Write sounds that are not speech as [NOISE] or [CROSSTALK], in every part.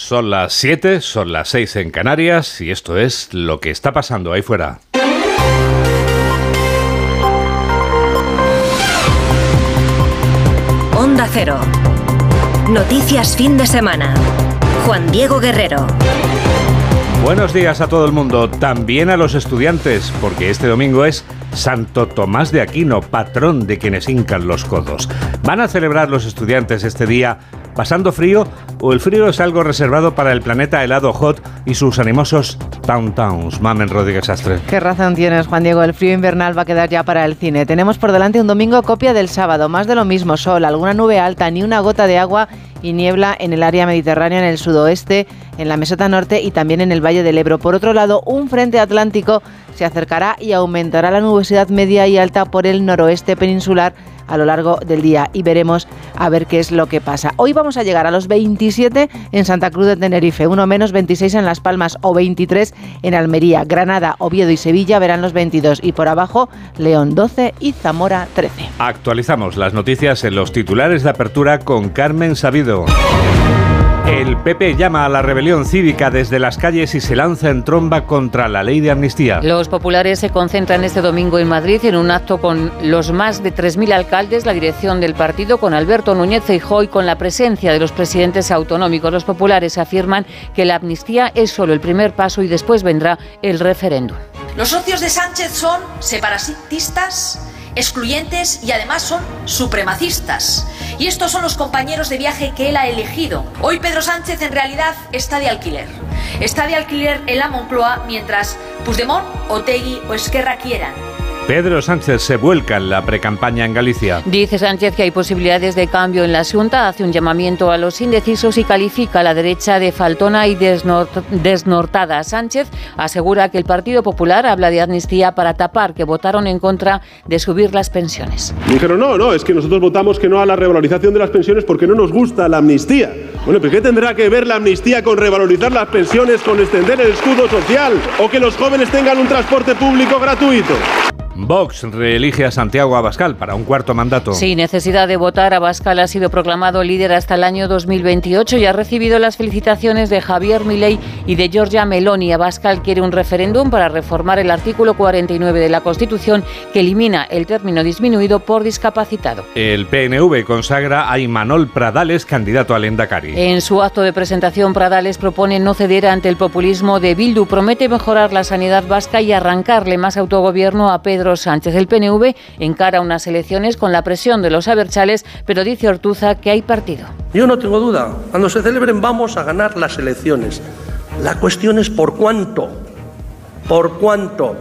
Son las 7, son las 6 en Canarias y esto es lo que está pasando ahí fuera. Onda Cero. Noticias fin de semana. Juan Diego Guerrero. Buenos días a todo el mundo, también a los estudiantes, porque este domingo es Santo Tomás de Aquino, patrón de quienes hincan los codos. ¿Van a celebrar los estudiantes este día pasando frío o el frío es algo reservado para el planeta helado hot y sus animosos Town Towns? Mamen Rodríguez Astre. Qué razón tienes, Juan Diego. El frío invernal va a quedar ya para el cine. Tenemos por delante un domingo copia del sábado. Más de lo mismo, sol, alguna nube alta, ni una gota de agua y niebla en el área mediterránea, en el sudoeste, en la meseta norte y también en el Valle del Ebro. Por otro lado, un frente atlántico se acercará y aumentará la nubosidad media y alta por el noroeste peninsular a lo largo del día y veremos a ver qué es lo que pasa. Hoy vamos a llegar a los 27 en Santa Cruz de Tenerife, uno menos 26 en Las Palmas o 23 en Almería, Granada, Oviedo y Sevilla verán los 22 y por abajo León 12 y Zamora 13. Actualizamos las noticias en los titulares de apertura con Carmen Sabido. El PP llama a la rebelión cívica desde las calles y se lanza en tromba contra la ley de amnistía. Los populares se concentran este domingo en Madrid en un acto con los más de 3.000 alcaldes, la dirección del partido, con Alberto Núñez Feijóo y con la presencia de los presidentes autonómicos. Los populares afirman que la amnistía es solo el primer paso y después vendrá el referéndum. Los socios de Sánchez son separatistas excluyentes y además son supremacistas. Y estos son los compañeros de viaje que él ha elegido. Hoy Pedro Sánchez en realidad está de alquiler. Está de alquiler en la Moncloa mientras Puigdemont, Otegui o Esquerra quieran Pedro Sánchez se vuelca en la precampaña en Galicia. Dice Sánchez que hay posibilidades de cambio en la Junta, hace un llamamiento a los indecisos y califica a la derecha de faltona y desnortada. Sánchez asegura que el Partido Popular habla de amnistía para tapar que votaron en contra de subir las pensiones. Dijeron, no, no, es que nosotros votamos que no a la revalorización de las pensiones porque no nos gusta la amnistía. Bueno, ¿pero qué tendrá que ver la amnistía con revalorizar las pensiones, con extender el escudo social o que los jóvenes tengan un transporte público gratuito? Vox reelige a Santiago Abascal para un cuarto mandato. Sin necesidad de votar, Abascal ha sido proclamado líder hasta el año 2028 y ha recibido las felicitaciones de Javier Milei y de Giorgia Meloni. Abascal quiere un referéndum para reformar el artículo 49 de la Constitución que elimina el término disminuido por discapacitado. El PNV consagra a Imanol Pradales candidato al Endacari. En su acto de presentación, Pradales propone no ceder ante el populismo de Bildu, promete mejorar la sanidad vasca y arrancarle más autogobierno a Pedro Sánchez. El PNV encara unas elecciones con la presión de los aberchales, pero dice Ortuza que hay partido. Yo no tengo duda, cuando se celebren vamos a ganar las elecciones. La cuestión es por cuánto, por cuánto.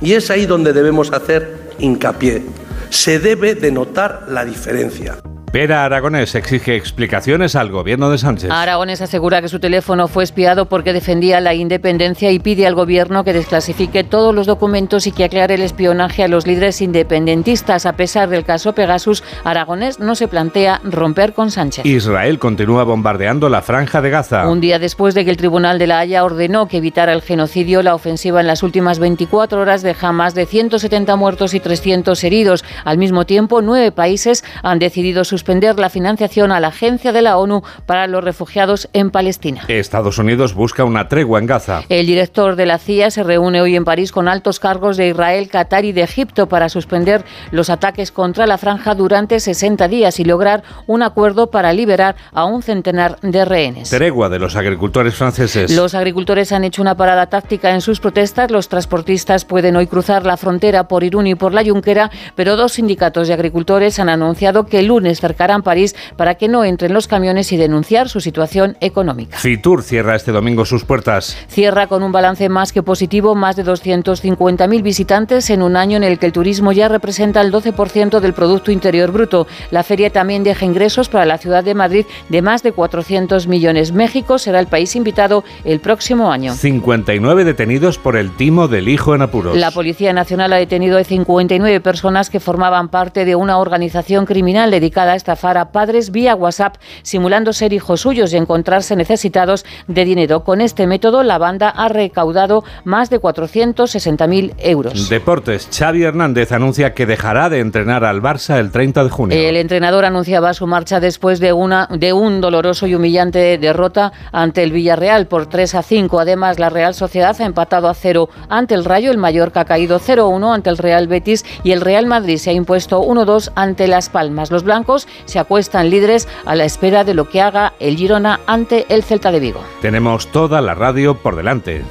Y es ahí donde debemos hacer hincapié. Se debe de notar la diferencia. Pera Aragonés exige explicaciones al gobierno de Sánchez. Aragonés asegura que su teléfono fue espiado porque defendía la independencia y pide al gobierno que desclasifique todos los documentos y que aclare el espionaje a los líderes independentistas. A pesar del caso Pegasus, Aragonés no se plantea romper con Sánchez. Israel continúa bombardeando la franja de Gaza. Un día después de que el Tribunal de la Haya ordenó que evitara el genocidio, la ofensiva en las últimas 24 horas deja más de 170 muertos y 300 heridos. Al mismo tiempo, nueve países han decidido su suspender la financiación a la Agencia de la ONU para los Refugiados en Palestina. Estados Unidos busca una tregua en Gaza. El director de la CIA se reúne hoy en París con altos cargos de Israel, Qatar y de Egipto para suspender los ataques contra la franja durante 60 días y lograr un acuerdo para liberar a un centenar de rehenes. Tregua de los agricultores franceses. Los agricultores han hecho una parada táctica en sus protestas. Los transportistas pueden hoy cruzar la frontera por Irún y por la Junquera, pero dos sindicatos de agricultores han anunciado que el lunes cercarán París para que no entren los camiones y denunciar su situación económica. Fitur cierra este domingo sus puertas. Cierra con un balance más que positivo, más de 250.000 visitantes en un año en el que el turismo ya representa el 12% del Producto Interior Bruto. La feria también deja ingresos para la ciudad de Madrid de más de 400 millones. México será el país invitado el próximo año. 59 detenidos por el timo del hijo en apuros. La Policía Nacional ha detenido a 59 personas que formaban parte de una organización criminal dedicada a estafar a padres vía WhatsApp, simulando ser hijos suyos y encontrarse necesitados de dinero. Con este método, la banda ha recaudado más de 460.000 euros. Deportes. Xavi Hernández anuncia que dejará de entrenar al Barça el 30 de junio. El entrenador anunciaba su marcha después de, una, de un doloroso y humillante derrota ante el Villarreal por 3 a 5. Además, la Real Sociedad ha empatado a 0 ante el Rayo, el Mallorca ha caído 0-1 ante el Real Betis y el Real Madrid se ha impuesto 1-2 ante Las Palmas. Los blancos se acuestan líderes a la espera de lo que haga el Girona ante el Celta de Vigo. Tenemos toda la radio por delante.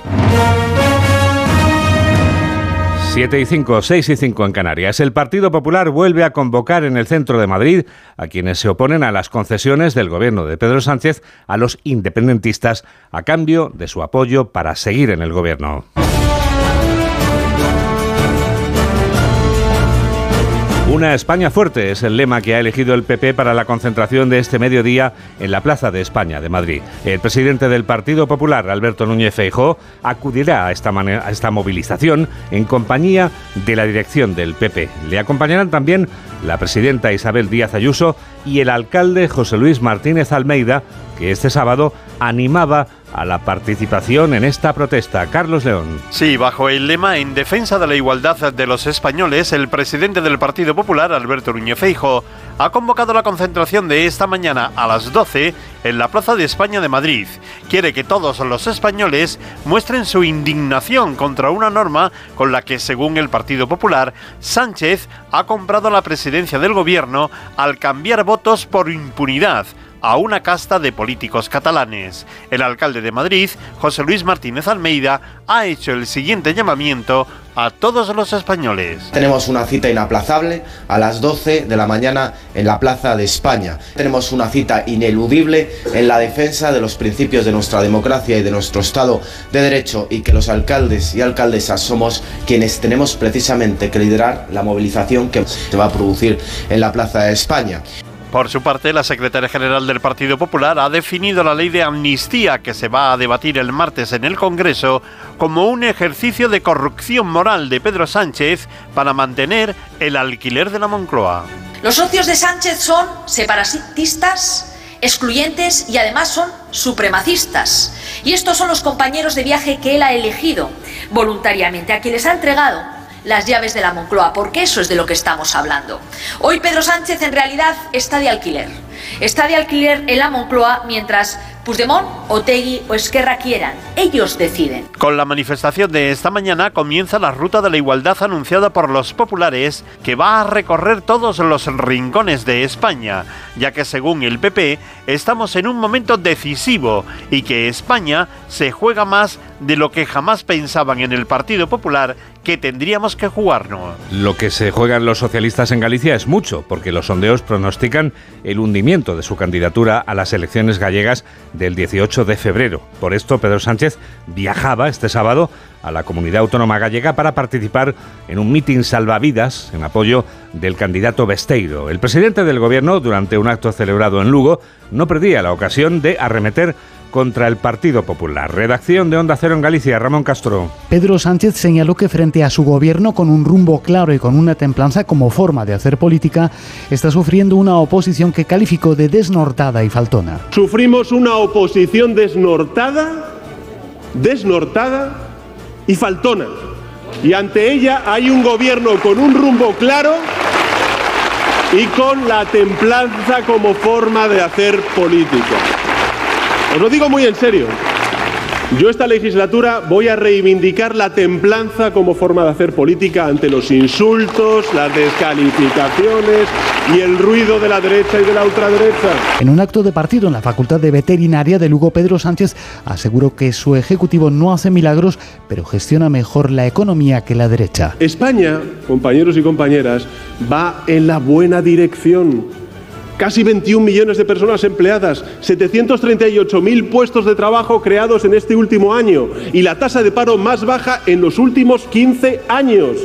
7 y 5, 6 y 5 en Canarias. El Partido Popular vuelve a convocar en el centro de Madrid a quienes se oponen a las concesiones del gobierno de Pedro Sánchez a los independentistas a cambio de su apoyo para seguir en el gobierno. Una España fuerte es el lema que ha elegido el PP para la concentración de este mediodía en la Plaza de España de Madrid. El presidente del Partido Popular, Alberto Núñez Feijóo, acudirá a esta, a esta movilización en compañía de la dirección del PP. Le acompañarán también la presidenta Isabel Díaz Ayuso y el alcalde José Luis Martínez Almeida, que este sábado animaba a la participación en esta protesta. Carlos León. Sí, bajo el lema En defensa de la igualdad de los españoles, el presidente del Partido Popular, Alberto Núñez Feijo, ha convocado la concentración de esta mañana a las 12 en la Plaza de España de Madrid. Quiere que todos los españoles muestren su indignación contra una norma con la que, según el Partido Popular, Sánchez ha comprado la presidencia del gobierno al cambiar votos por impunidad a una casta de políticos catalanes. El alcalde de Madrid, José Luis Martínez Almeida, ha hecho el siguiente llamamiento a todos los españoles. Tenemos una cita inaplazable a las 12 de la mañana en la Plaza de España. Tenemos una cita ineludible en la defensa de los principios de nuestra democracia y de nuestro Estado de Derecho y que los alcaldes y alcaldesas somos quienes tenemos precisamente que liderar la movilización que se va a producir en la Plaza de España. Por su parte, la secretaria general del Partido Popular ha definido la ley de amnistía que se va a debatir el martes en el Congreso como un ejercicio de corrupción moral de Pedro Sánchez para mantener el alquiler de la Moncloa. Los socios de Sánchez son separatistas, excluyentes y además son supremacistas. Y estos son los compañeros de viaje que él ha elegido voluntariamente, a quienes ha entregado las llaves de la Moncloa, porque eso es de lo que estamos hablando. Hoy Pedro Sánchez en realidad está de alquiler. Está de alquiler en la Moncloa mientras Puigdemont, Otegui o Esquerra quieran. Ellos deciden. Con la manifestación de esta mañana comienza la ruta de la igualdad anunciada por los populares que va a recorrer todos los rincones de España, ya que según el PP estamos en un momento decisivo y que España se juega más de lo que jamás pensaban en el Partido Popular que tendríamos que jugarnos. Lo que se juegan los socialistas en Galicia es mucho, porque los sondeos pronostican el hundimiento de su candidatura a las elecciones gallegas del 18 de febrero. Por esto, Pedro Sánchez viajaba este sábado a la comunidad autónoma gallega para participar en un mitin salvavidas en apoyo del candidato Besteiro. El presidente del gobierno, durante un acto celebrado en Lugo, no perdía la ocasión de arremeter contra el Partido Popular. Redacción de Onda Cero en Galicia, Ramón Castro. Pedro Sánchez señaló que frente a su gobierno, con un rumbo claro y con una templanza como forma de hacer política, está sufriendo una oposición que calificó de desnortada y faltona. Sufrimos una oposición desnortada, desnortada y faltona. Y ante ella hay un gobierno con un rumbo claro y con la templanza como forma de hacer política. Os lo digo muy en serio. Yo esta legislatura voy a reivindicar la templanza como forma de hacer política ante los insultos, las descalificaciones y el ruido de la derecha y de la ultraderecha. En un acto de partido en la Facultad de Veterinaria de Lugo, Pedro Sánchez aseguró que su ejecutivo no hace milagros, pero gestiona mejor la economía que la derecha. España, compañeros y compañeras, va en la buena dirección casi 21 millones de personas empleadas, 738.000 puestos de trabajo creados en este último año y la tasa de paro más baja en los últimos 15 años.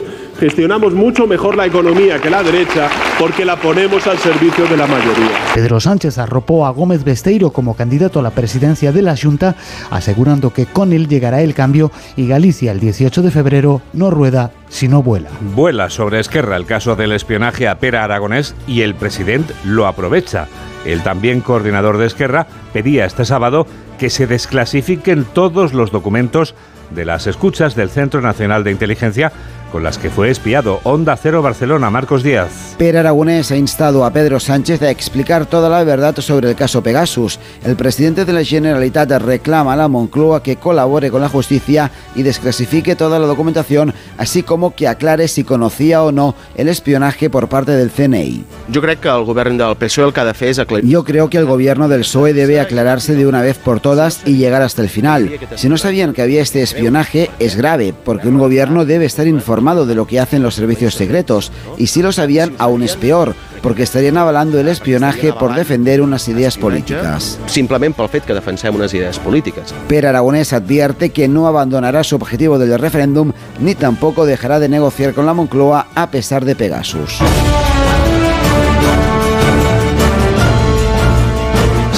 Gestionamos mucho mejor la economía que la derecha porque la ponemos al servicio de la mayoría. Pedro Sánchez arropó a Gómez Besteiro como candidato a la presidencia de la Junta, asegurando que con él llegará el cambio y Galicia el 18 de febrero no rueda sino vuela. Vuela sobre Esquerra el caso del espionaje a Pera Aragonés y el presidente lo aprovecha. El también coordinador de Esquerra pedía este sábado que se desclasifiquen todos los documentos de las escuchas del Centro Nacional de Inteligencia con las que fue espiado. Onda Cero Barcelona, Marcos Díaz. Per Aragonés ha instado a Pedro Sánchez a explicar toda la verdad sobre el caso Pegasus. El presidente de la Generalitat reclama a la Moncloa que colabore con la justicia y desclasifique toda la documentación, así como que aclare si conocía o no el espionaje por parte del CNI. Yo creo que el gobierno del PSOE el que ha de fer és aclarir... Yo creo que el gobierno del PSOE debe aclararse de una vez por todas y llegar hasta el final. Si no sabían que había este espionaje, es grave, porque un gobierno debe estar informado de lo que hacen los servicios secretos, y si lo sabían, aún es peor, porque estarían avalando el espionaje por defender unas ideas políticas. Simplement pel fet que defensem unes idees polítiques. Per Aragonés advierte que no abandonará su objetivo del referéndum ni tampoco dejará de negociar con la Moncloa a pesar de Pegasus.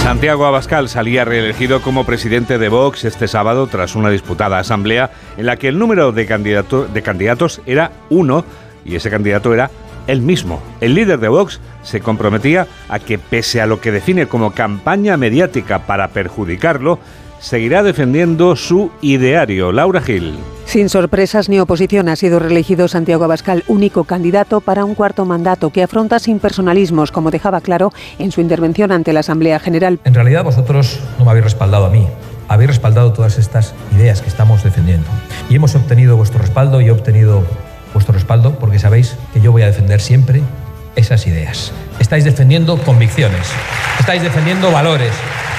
Santiago Abascal salía reelegido como presidente de Vox este sábado tras una disputada asamblea en la que el número de, candidato- de candidatos era uno y ese candidato era él mismo. El líder de Vox se comprometía a que pese a lo que define como campaña mediática para perjudicarlo, seguirá defendiendo su ideario. Laura Gil. Sin sorpresas ni oposición ha sido reelegido Santiago Abascal, único candidato para un cuarto mandato que afronta sin personalismos, como dejaba claro en su intervención ante la Asamblea General. En realidad vosotros no me habéis respaldado a mí, habéis respaldado todas estas ideas que estamos defendiendo. Y hemos obtenido vuestro respaldo y he obtenido vuestro respaldo porque sabéis que yo voy a defender siempre esas ideas. Estáis defendiendo convicciones, estáis defendiendo valores,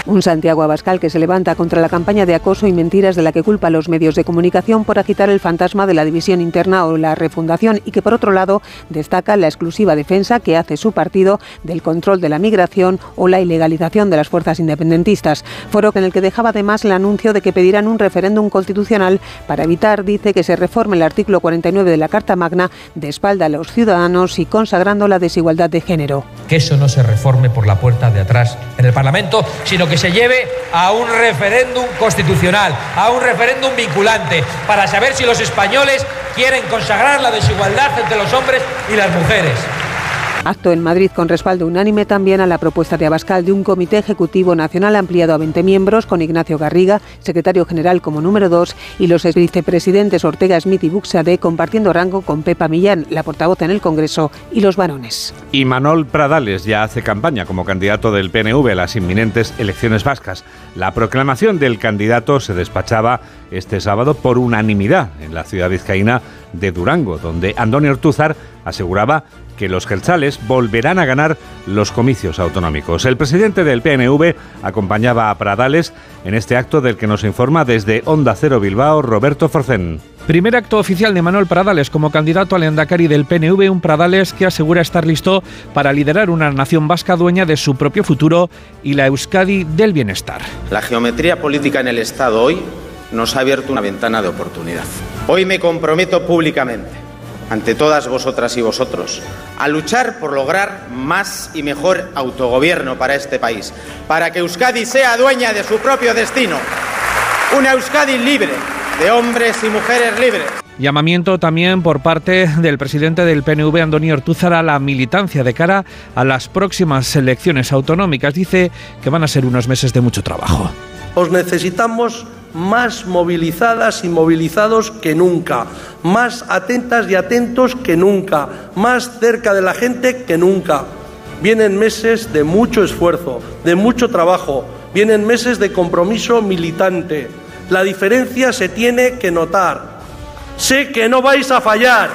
Un Santiago Abascal que se levanta contra la campaña de acoso y mentiras de la que culpa a los medios de comunicación por agitar el fantasma de la división interna o la refundación y que por otro lado destaca la exclusiva defensa que hace su partido del control de la migración o la ilegalización de las fuerzas independentistas. Foro en el que dejaba además el anuncio de que pedirán un referéndum constitucional para evitar, dice, que se reforme el artículo 49 de la Carta Magna de espalda a los ciudadanos y consagrando la desigualdad de género. que eso no se reforme por la puerta de atrás en el Parlamento, sino que se lleve a un referéndum constitucional, a un referéndum vinculante, para saber si los españoles quieren consagrar la desigualdad entre los hombres y las mujeres. Acto en Madrid con respaldo unánime también a la propuesta de Abascal de un comité ejecutivo nacional ampliado a 20 miembros con Ignacio Garriga, secretario general como número 2, y los vicepresidentes Ortega Smith y Buxade compartiendo rango con Pepa Millán, la portavoz en el Congreso, y los varones. Y Manol Pradales ya hace campaña como candidato del PNV a las inminentes elecciones vascas. La proclamación del candidato se despachaba este sábado por unanimidad en la ciudad vizcaína de Durango, donde Antonio Ortúzar aseguraba que los gelzales volverán a ganar los comicios autonómicos. El presidente del PNV acompañaba a Pradales en este acto del que nos informa desde Onda Cero Bilbao Roberto Forcén. Primer acto oficial de Manuel Pradales como candidato al Endacari del PNV, un Pradales que asegura estar listo para liderar una nación vasca dueña de su propio futuro y la Euskadi del bienestar. La geometría política en el Estado hoy nos ha abierto una ventana de oportunidad. Hoy me comprometo públicamente, ante todas vosotras y vosotros, a luchar por lograr más y mejor autogobierno para este país, para que Euskadi sea dueña de su propio destino. Una Euskadi libre, de hombres y mujeres libres. Llamamiento también por parte del presidente del PNV, Antonio Ortúzar, a la militancia de cara a las próximas elecciones autonómicas. Dice que van a ser unos meses de mucho trabajo. Os necesitamos más movilizadas y movilizados que nunca, más atentas y atentos que nunca, más cerca de la gente que nunca. Vienen meses de mucho esfuerzo, de mucho trabajo, vienen meses de compromiso militante. La diferencia se tiene que notar. Sé que no vais a fallar,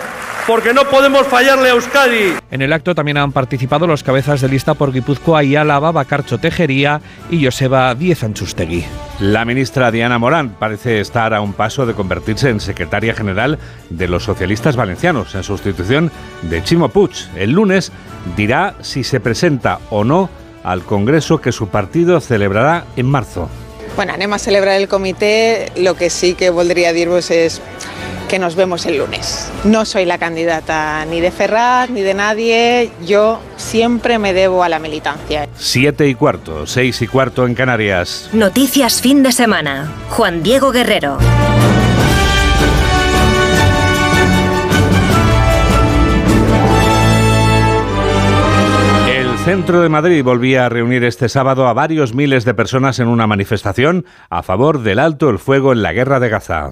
porque no podemos fallarle a Euskadi. En el acto también han participado los cabezas de lista por Guipúzcoa y Álava, Bacarcho Tejería y Joseba Díez Anchustegui. La ministra Diana Morán parece estar a un paso de convertirse en secretaria general de los socialistas valencianos, en sustitución de Chimo Puig. El lunes dirá si se presenta o no al Congreso que su partido celebrará en marzo. Bueno, anem a celebrar el comitè, el que sí que voldria dir-vos és que nos vemos el lunes. No soy la candidata ni de Ferraz ni de nadie, yo siempre me debo a la militancia. Siete y cuarto, seis y cuarto en Canarias. Noticias fin de semana. Juan Diego Guerrero. El centro de Madrid volvía a reunir este sábado a varios miles de personas en una manifestación a favor del alto el fuego en la guerra de Gaza.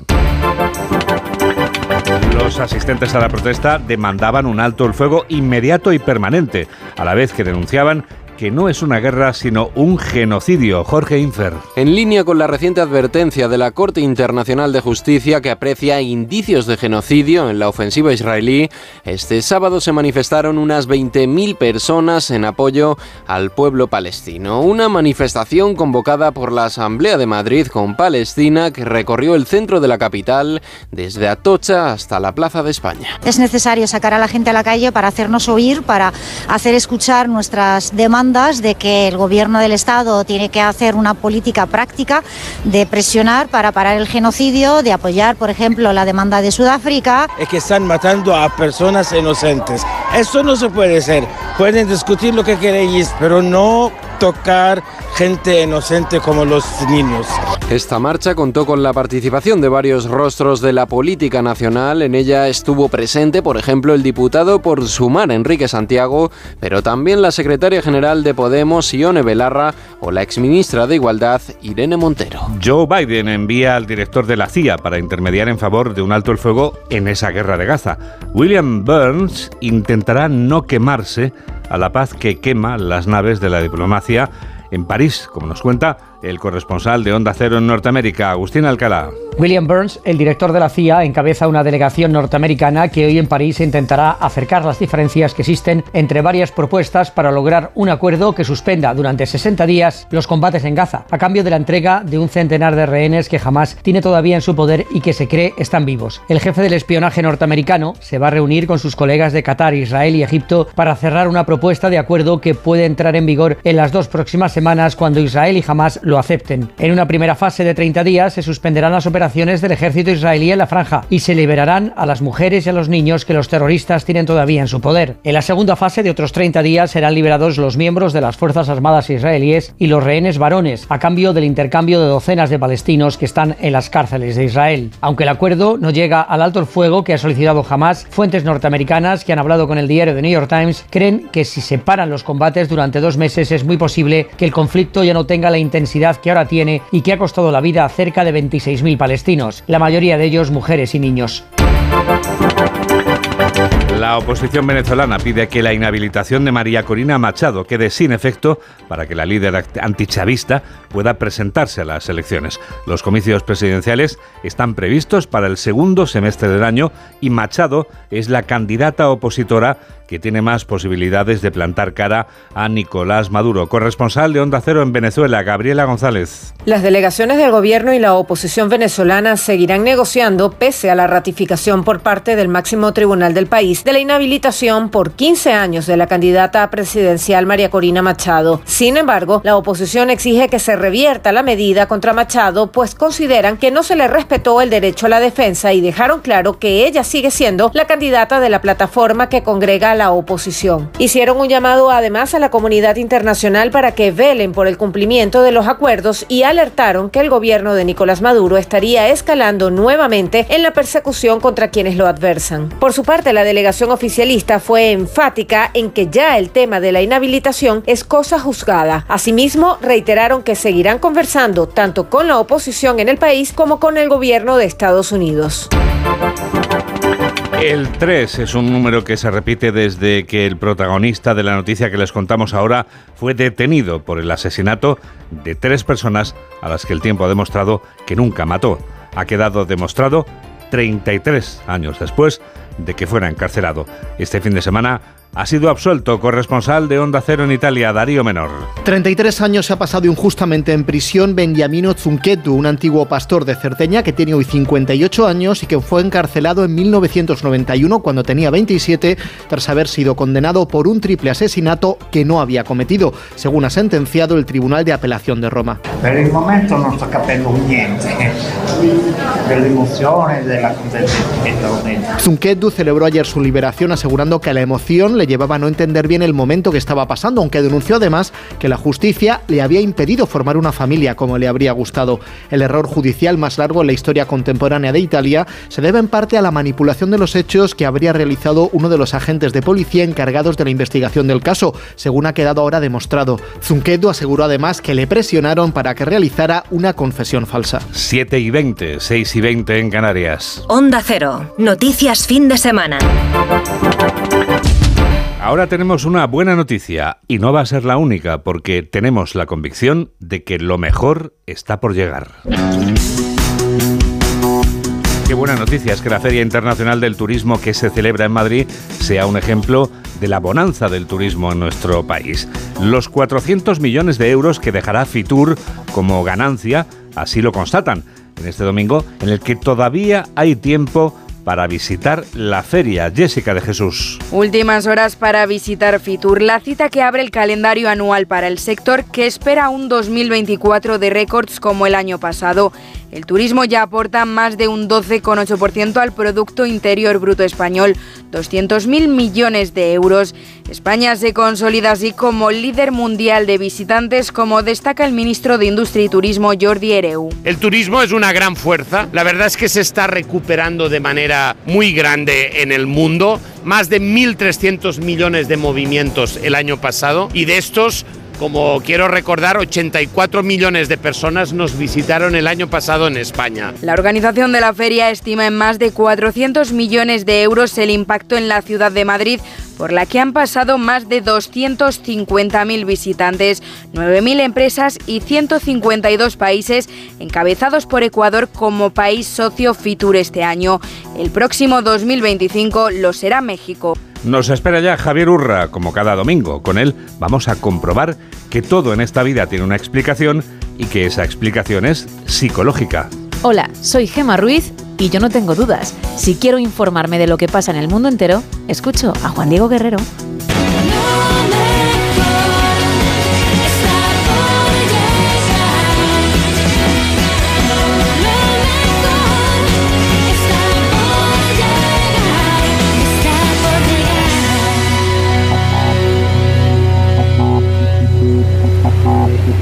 Los asistentes a la protesta demandaban un alto el fuego inmediato y permanente, a la vez que denunciaban que no es una guerra sino un genocidio. Jorge Infer. En línea con la reciente advertencia de la Corte Internacional de Justicia que aprecia indicios de genocidio en la ofensiva israelí, este sábado se manifestaron unas 20.000 personas en apoyo al pueblo palestino. Una manifestación convocada por la Asamblea de Madrid con Palestina que recorrió el centro de la capital desde Atocha hasta la Plaza de España. Es necesario sacar a la gente a la calle para hacernos oír, para hacer escuchar nuestras demandas de que el gobierno del Estado tiene que hacer una política práctica de presionar para parar el genocidio, de apoyar, por ejemplo, la demanda de Sudáfrica. Es que están matando a personas inocentes. Eso no se puede ser. Pueden discutir lo que queréis, pero no tocar gente inocente como los niños. Esta marcha contó con la participación de varios rostros de la política nacional. En ella estuvo presente, por ejemplo, el diputado por Sumar, Enrique Santiago, pero también la secretaria general de Podemos, Ione Belarra, o la exministra de Igualdad, Irene Montero. Joe Biden envía al director de la CIA para intermediar en favor de un alto el fuego en esa guerra de Gaza. William Burns intentará no quemarse a la paz que quema las naves de la diplomacia en París, como nos cuenta el corresponsal de Onda Cero en Norteamérica, Agustín Alcalá. William Burns, el director de la CIA, encabeza una delegación norteamericana que hoy en París intentará acercar las diferencias que existen entre varias propuestas para lograr un acuerdo que suspenda durante 60 días los combates en Gaza, a cambio de la entrega de un centenar de rehenes que jamás tiene todavía en su poder y que se cree están vivos. El jefe del espionaje norteamericano se va a reunir con sus colegas de Qatar, Israel y Egipto para cerrar una propuesta de acuerdo que puede entrar en vigor en las dos próximas semanas cuando Israel y Hamas lo acepten. En una primera fase de 30 días se suspenderán las operaciones del ejército israelí en la franja y se liberarán a las mujeres y a los niños que los terroristas tienen todavía en su poder. En la segunda fase de otros 30 días serán liberados los miembros de las Fuerzas Armadas israelíes y los rehenes varones, a cambio del intercambio de docenas de palestinos que están en las cárceles de Israel. Aunque el acuerdo no llega al alto el fuego que ha solicitado Hamas, fuentes norteamericanas que han hablado con el diario The New York Times creen que si se paran los combates durante dos meses es muy posible que el conflicto ya no tenga la intensidad que ahora tiene y que ha costado la vida a cerca de 26.000 palestinos, la mayoría de ellos mujeres y niños. La oposición venezolana pide que la inhabilitación de María Corina Machado quede sin efecto para que la líder antichavista pueda presentarse a las elecciones. Los comicios presidenciales están previstos para el segundo semestre del año y Machado es la candidata opositora que tiene más posibilidades de plantar cara a Nicolás Maduro. Corresponsal de Onda Cero en Venezuela, Gabriela González. Las delegaciones del gobierno y la oposición venezolana seguirán negociando pese a la ratificación por parte del máximo tribunal del país de la inhabilitación por 15 años de la candidata presidencial María Corina Machado. Sin embargo, la oposición exige que se revierta la medida contra Machado, pues consideran que no se le respetó el derecho a la defensa y dejaron claro que ella sigue siendo la candidata de la plataforma que congrega la oposición. Hicieron un llamado además a la comunidad internacional para que velen por el cumplimiento de los acuerdos y alertaron que el gobierno de Nicolás Maduro estaría escalando nuevamente en la persecución contra quienes lo adversan. Por su parte, la delegación oficialista fue enfática en que ya el tema de la inhabilitación es cosa juzgada. Asimismo, reiteraron que seguirán conversando tanto con la oposición en el país como con el gobierno de Estados Unidos. El 3 es un número que se repite desde que el protagonista de la noticia que les contamos ahora fue detenido por el asesinato de tres personas a las que el tiempo ha demostrado que nunca mató. Ha quedado demostrado 33 años después de que fuera encarcelado. Este fin de semana ha sido absuelto. Corresponsal de Onda Cero en Italia, Darío Menor. 33 años se ha pasado injustamente en prisión Benjamino Zunquetu, un antiguo pastor de Cerdeña que tiene hoy 58 años y que fue encarcelado en 1991 cuando tenía 27 tras haber sido condenado por un triple asesinato que no había cometido, según ha sentenciado el Tribunal de Apelación de Roma. Per il momento non sto capendo niente [LAUGHS] dell'emozione, della contentezza. Zunquetu celebró ayer su liberación asegurando que la emoción le llevaba a no entender bien el momento que estaba pasando, aunque denunció además que la justicia le había impedido formar una familia como le habría gustado. El error judicial más largo en la historia contemporánea de Italia se debe en parte a la manipulación de los hechos que habría realizado uno de los agentes de policía encargados de la investigación del caso, según ha quedado ahora demostrado. Zunquetu aseguró además que le presionaron para que realizara una confesión falsa. 7 y 20, 6 y 20 en Canarias. Onda Cero. Noticias fin de semana. Ahora tenemos una buena noticia y no va a ser la única porque tenemos la convicción de que lo mejor está por llegar. Qué buena noticia es que la Feria Internacional del Turismo que se celebra en Madrid sea un ejemplo de la bonanza del turismo en nuestro país. Los 400 millones de euros que dejará Fitur como ganancia así lo constatan en este domingo en el que todavía hay tiempo para visitar la feria. Jessica de Jesús. Últimas horas para visitar Fitur, la cita que abre el calendario anual para el sector que espera un 2024 de récords como el año pasado. El turismo ya aporta más de un 12,8% al Producto Interior Bruto español, 200.000 millones de euros. España se consolida así como líder mundial de visitantes, como destaca el ministro de Industria y Turismo, Jordi Ereu. El turismo es una gran fuerza. La verdad es que se está recuperando de manera muy grande en el mundo. Más de 1.300 millones de movimientos el año pasado y de estos como quiero recordar, 84 millones de personas nos visitaron el año pasado en España. La organización de la feria estima en más de 400 millones de euros el impacto en la ciudad de Madrid, por la que han pasado más de 250.000 visitantes, 9.000 empresas y 152 países, encabezados por Ecuador como país socio Fitur este año. El próximo 2025 lo será México. Nos espera ya Javier Urra, como cada domingo. Con él vamos a comprobar que todo en esta vida tiene una explicación y que esa explicación es psicológica. Hola, soy Gema Ruiz y yo no tengo dudas. Si quiero informarme de lo que pasa en el mundo entero, escucho a Juan Diego Guerrero.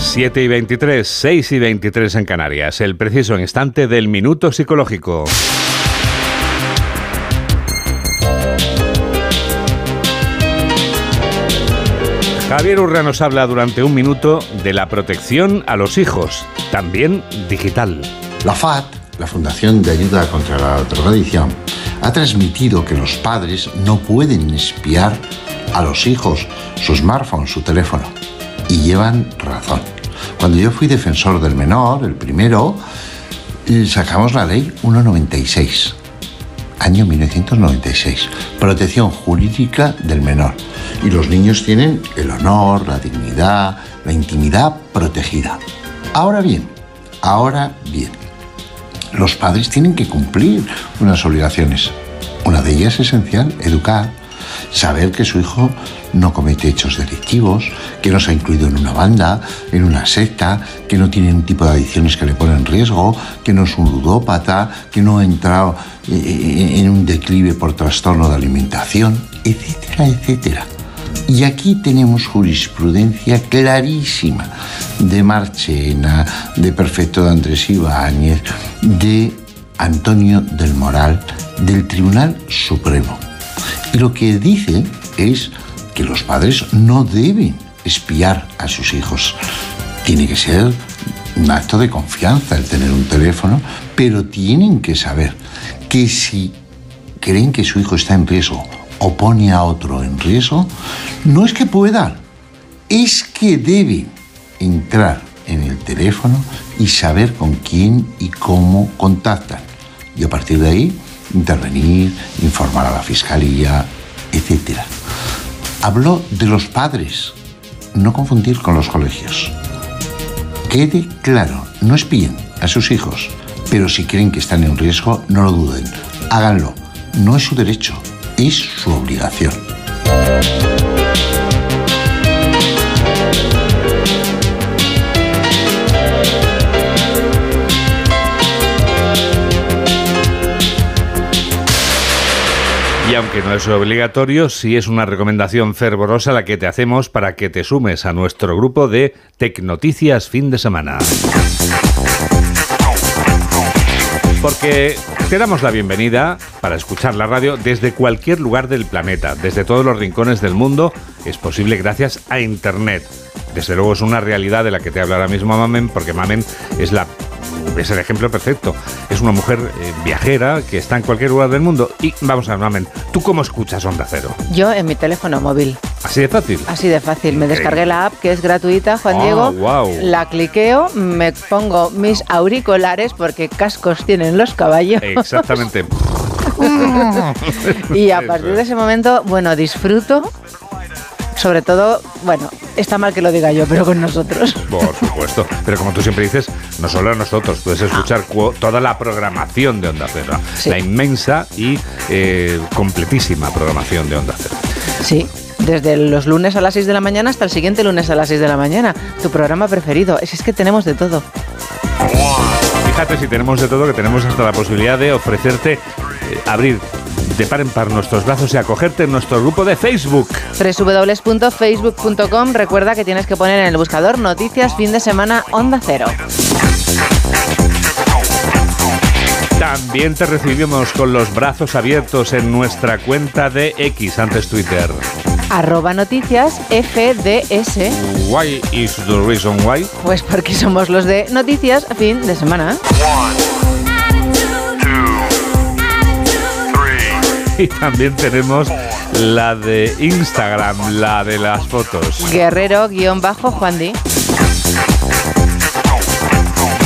7 y 23, 6 y 23 en Canarias. El preciso instante del minuto psicológico. Javier Urra nos habla durante un minuto de la protección a los hijos, también digital. La FAT, la Fundación de Ayuda contra la Drogadicción, ha transmitido que los padres no pueden espiar a los hijos su smartphone, su teléfono. Y llevan razón. Cuando yo fui defensor del menor, el primero, sacamos la ley 196, año 1996, protección jurídica del menor. Y los niños tienen el honor, la dignidad, la intimidad protegida. Ahora bien, ahora bien, los padres tienen que cumplir unas obligaciones. Una de ellas esencial, educar, saber que su hijo no comete hechos delictivos, que no se ha incluido en una banda, en una secta, que no tiene un tipo de adicciones que le ponen en riesgo, que no es un ludópata, que no ha entrado eh, eh, en un declive por trastorno de alimentación, etcétera, etcétera. Y aquí tenemos jurisprudencia clarísima de Marchena, de Perfecto de Andrés Ibáñez, de Antonio del Moral, del Tribunal Supremo. Y lo que dice es que los padres no deben espiar a sus hijos. Tiene que ser un acto de confianza el tener un teléfono, pero tienen que saber que si creen que su hijo está en riesgo o pone a otro en riesgo, no es que puedan, es que deben entrar en el teléfono y saber con quién y cómo contactan. Y a partir de ahí, intervenir, informar a la fiscalía, etc. Habló de los padres, no confundir con los colegios. Quede claro, no espíen a sus hijos, pero si creen que están en riesgo, no lo duden. Háganlo. No es su derecho, es su obligación. Aunque no es obligatorio, sí es una recomendación fervorosa la que te hacemos para que te sumes a nuestro grupo de Tecnoticias fin de semana. Porque te damos la bienvenida para escuchar la radio desde cualquier lugar del planeta, desde todos los rincones del mundo. Es posible gracias a Internet. Desde luego es una realidad de la que te habla ahora mismo Mamen, porque Mamen es la es el ejemplo perfecto. Es una mujer eh, viajera que está en cualquier lugar del mundo. Y vamos a ver, Mamen, ¿tú cómo escuchas Onda Cero? Yo en mi teléfono móvil. ¿Así de fácil? Así de fácil. Me descargué la app que es gratuita, Juan Ah, Diego. guau. La cliqueo, me pongo mis auriculares porque cascos tienen los caballos. Exactamente. [LAUGHS] y a [LAUGHS] partir de ese momento, bueno, disfruto. Sobre todo, bueno, está mal que lo diga yo, pero con nosotros. Por supuesto. Pero como tú siempre dices, no solo a nosotros, puedes escuchar cu- toda la programación de Onda Cero. Sí. La inmensa y eh, completísima programación de Onda Cero. Sí, desde los lunes a las 6 de la mañana hasta el siguiente lunes a las 6 de la mañana. Tu programa preferido. Es, es que tenemos de todo. Fíjate si tenemos de todo, que tenemos hasta la posibilidad de ofrecerte eh, abrir de par en par nuestros brazos y acogerte en nuestro grupo de Facebook. www.facebook.com Recuerda que tienes que poner en el buscador Noticias Fin de Semana Onda Cero. También te recibimos con los brazos abiertos en nuestra cuenta de X, antes Twitter. Arroba Noticias FDS. Why is the reason why? Pues porque somos los de Noticias Fin de Semana. [LAUGHS] Y también tenemos la de Instagram, la de las fotos. Guerrero-Juan Di.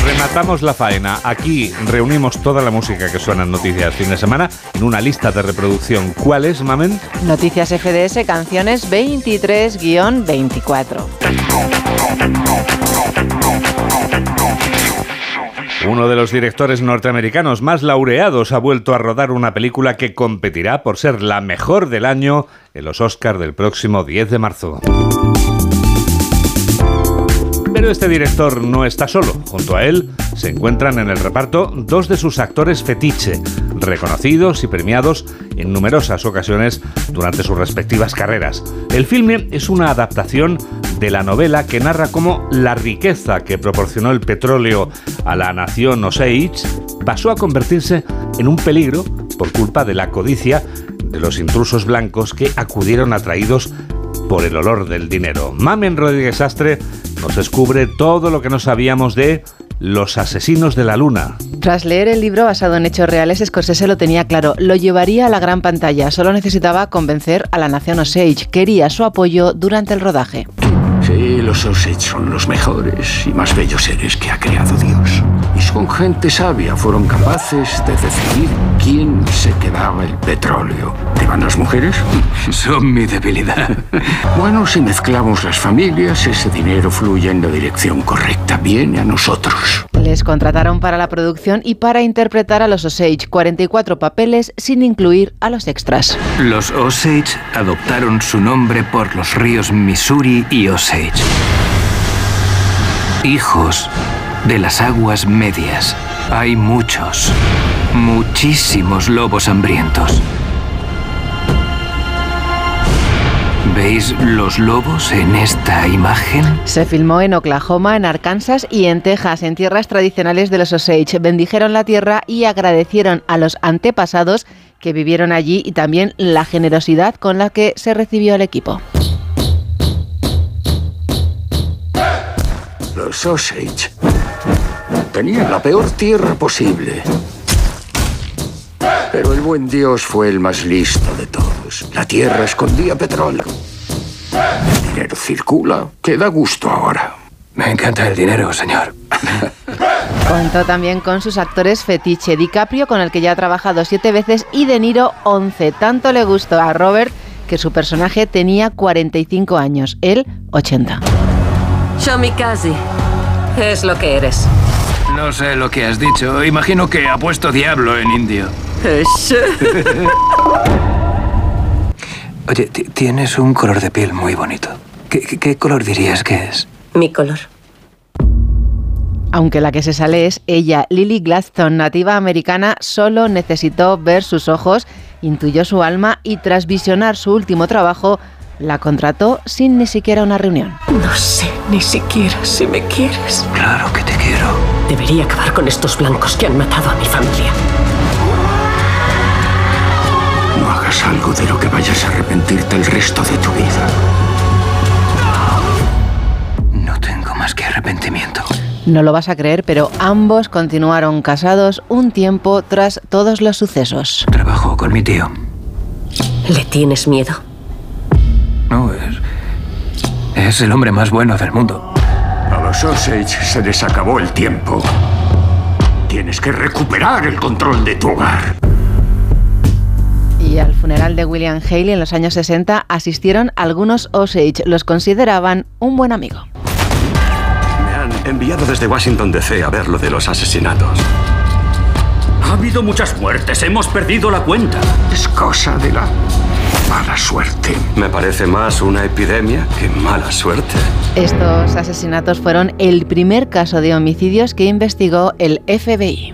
Rematamos la faena. Aquí reunimos toda la música que suena en Noticias fin de semana en una lista de reproducción. ¿Cuál es, Mamen? Noticias FDS Canciones 23-24. Uno de los directores norteamericanos más laureados ha vuelto a rodar una película que competirá por ser la mejor del año en los Oscars del próximo 10 de marzo. Pero este director no está solo. Junto a él se encuentran en el reparto dos de sus actores fetiche, reconocidos y premiados en numerosas ocasiones durante sus respectivas carreras. El filme es una adaptación de la novela que narra cómo la riqueza que proporcionó el petróleo a la nación Osage pasó a convertirse en un peligro por culpa de la codicia de los intrusos blancos que acudieron atraídos por el olor del dinero. Mamen Rodríguez Astre nos descubre todo lo que no sabíamos de Los asesinos de la luna. Tras leer el libro basado en hechos reales, Scorsese lo tenía claro. Lo llevaría a la gran pantalla. Solo necesitaba convencer a la nación Osage. Quería su apoyo durante el rodaje. Los Osage son los mejores y más bellos seres que ha creado Dios. Y son gente sabia, fueron capaces de decidir quién se quedaba el petróleo. ¿Te van las mujeres? [LAUGHS] Son mi debilidad. Bueno, si mezclamos las familias, ese dinero fluye en la dirección correcta, viene a nosotros. Les contrataron para la producción y para interpretar a los Osage, 44 papeles sin incluir a los extras. Los Osage adoptaron su nombre por los ríos Missouri y Osage. Hijos de las aguas medias. Hay muchos, muchísimos lobos hambrientos. ¿Veis los lobos en esta imagen? Se filmó en Oklahoma, en Arkansas y en Texas, en tierras tradicionales de los Osage. Bendijeron la tierra y agradecieron a los antepasados que vivieron allí y también la generosidad con la que se recibió el equipo. Los Osage tenían la peor tierra posible. Pero el buen Dios fue el más listo de todos. La tierra escondía petróleo. El dinero circula, que da gusto ahora. Me encanta el dinero, señor. [LAUGHS] Contó también con sus actores fetiche, DiCaprio, con el que ya ha trabajado siete veces, y De Niro, 11. Tanto le gustó a Robert que su personaje tenía 45 años, él 80. Shomikaze. Es lo que eres. No sé lo que has dicho. Imagino que ha puesto diablo en indio. [LAUGHS] Oye, ti- tienes un color de piel muy bonito. ¿Qué, qué- qué color dirías que es? Mi color. Aunque la que se sale es ella, Lily Gladstone, nativa americana, solo necesitó ver sus ojos, intuyó su alma y tras visionar su último trabajo, la contrató sin ni siquiera una reunión. No sé ni siquiera si me quieres. Claro que te quiero. Debería acabar con estos blancos que han matado a mi familia. No hagas algo de lo que vayas a arrepentirte el resto de tu vida. No tengo más que arrepentimiento. No lo vas a creer, pero ambos continuaron casados un tiempo tras todos los sucesos. Trabajo con mi tío. ¿Le tienes miedo? No, es. Es el hombre más bueno del mundo. A los Osage se les acabó el tiempo. Tienes que recuperar el control de tu hogar. Y al funeral de William Haley en los años 60 asistieron algunos Osage. Los consideraban un buen amigo. Me han enviado desde Washington DC a ver lo de los asesinatos. Ha habido muchas muertes, hemos perdido la cuenta. Es cosa de la mala suerte. Me parece más una epidemia que mala suerte. Estos asesinatos fueron el primer caso de homicidios que investigó el FBI.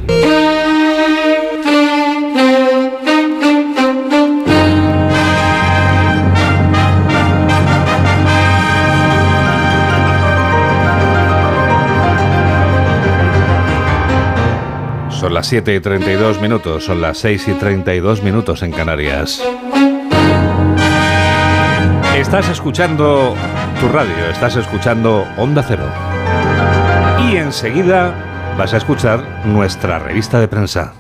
Son las 7 y 32 minutos, son las 6 y 32 minutos en Canarias. Estás escuchando tu radio, estás escuchando Onda Cero. Y enseguida vas a escuchar nuestra revista de prensa.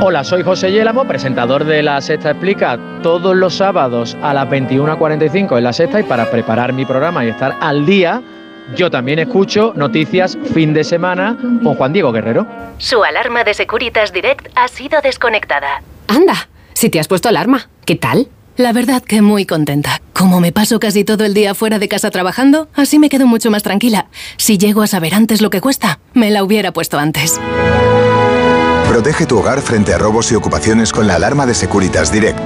Hola, soy José Yélamo, presentador de La Sexta Explica, todos los sábados a las 21.45 en La Sexta y para preparar mi programa y estar al día, yo también escucho noticias fin de semana con Juan Diego Guerrero. Su alarma de Securitas Direct ha sido desconectada. Anda, si te has puesto alarma, ¿qué tal? La verdad que muy contenta. Como me paso casi todo el día fuera de casa trabajando, así me quedo mucho más tranquila. Si llego a saber antes lo que cuesta, me la hubiera puesto antes. Protege tu hogar frente a robos y ocupaciones con la alarma de Securitas Direct.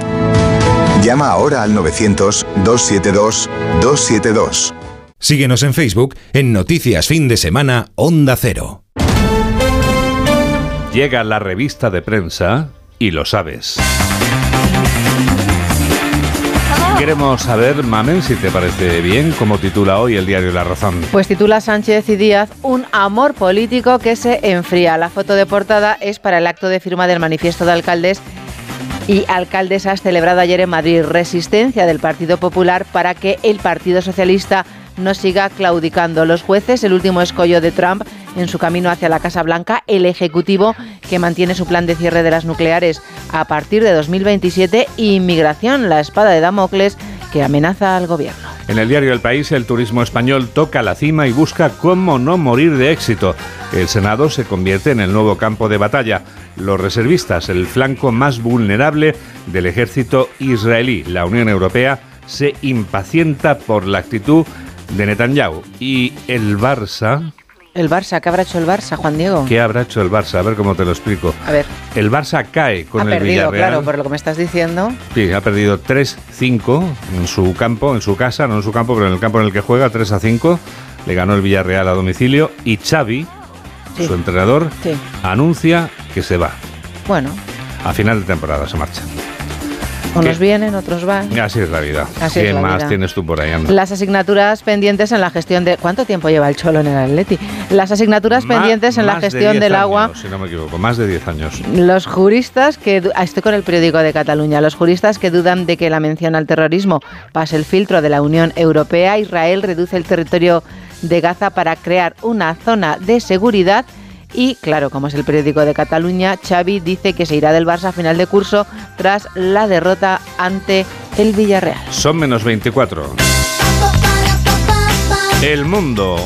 Llama ahora al 900-272-272. Síguenos en Facebook en Noticias Fin de Semana Onda Cero. Llega la revista de prensa y lo sabes. Queremos saber, Mamen, si te parece bien, como titula hoy el diario La Razón. Pues titula Sánchez y Díaz un amor político que se enfría. La foto de portada es para el acto de firma del manifiesto de alcaldes y alcaldesas celebrado ayer en Madrid. Resistencia del Partido Popular para que el Partido Socialista no siga claudicando. Los jueces, el último escollo de Trump en su camino hacia la Casa Blanca, el Ejecutivo que mantiene su plan de cierre de las nucleares a partir de 2027 y inmigración, la espada de Damocles que amenaza al gobierno. En el diario El País, el turismo español toca la cima y busca cómo no morir de éxito. El Senado se convierte en el nuevo campo de batalla. Los reservistas, el flanco más vulnerable del ejército israelí. La Unión Europea se impacienta por la actitud de Netanyahu. Y el Barça... El Barça, ¿qué habrá hecho el Barça, Juan Diego? ¿Qué habrá hecho el Barça? A ver cómo te lo explico. A ver. El Barça cae con ha el perdido, Villarreal. claro, por lo que me estás diciendo. Sí, ha perdido 3-5 en su campo, en su casa, no en su campo, pero en el campo en el que juega, 3-5. Le ganó el Villarreal a domicilio y Xavi, Sí. su entrenador, Sí. anuncia que se va. Bueno, A final de temporada se marcha. Unos vienen, otros van. Así es la vida. Así es ¿Qué la más vida. tienes tú por ahí, anda? Las asignaturas pendientes en la gestión de... ¿Cuánto tiempo lleva el Cholo en el Atleti? Las asignaturas Ma- pendientes en la de gestión 10 del años, agua Si no me equivoco, más de 10 años. Los juristas que... ah, Estoy con el periódico de Cataluña. Los juristas que dudan de que la mención al terrorismo pase el filtro de la Unión Europea, Israel reduce el territorio de Gaza para crear una zona de seguridad y, claro, como es el periódico de Cataluña, Xavi dice que se irá del Barça a final de curso tras la derrota ante el Villarreal. Son menos 24. El mundo.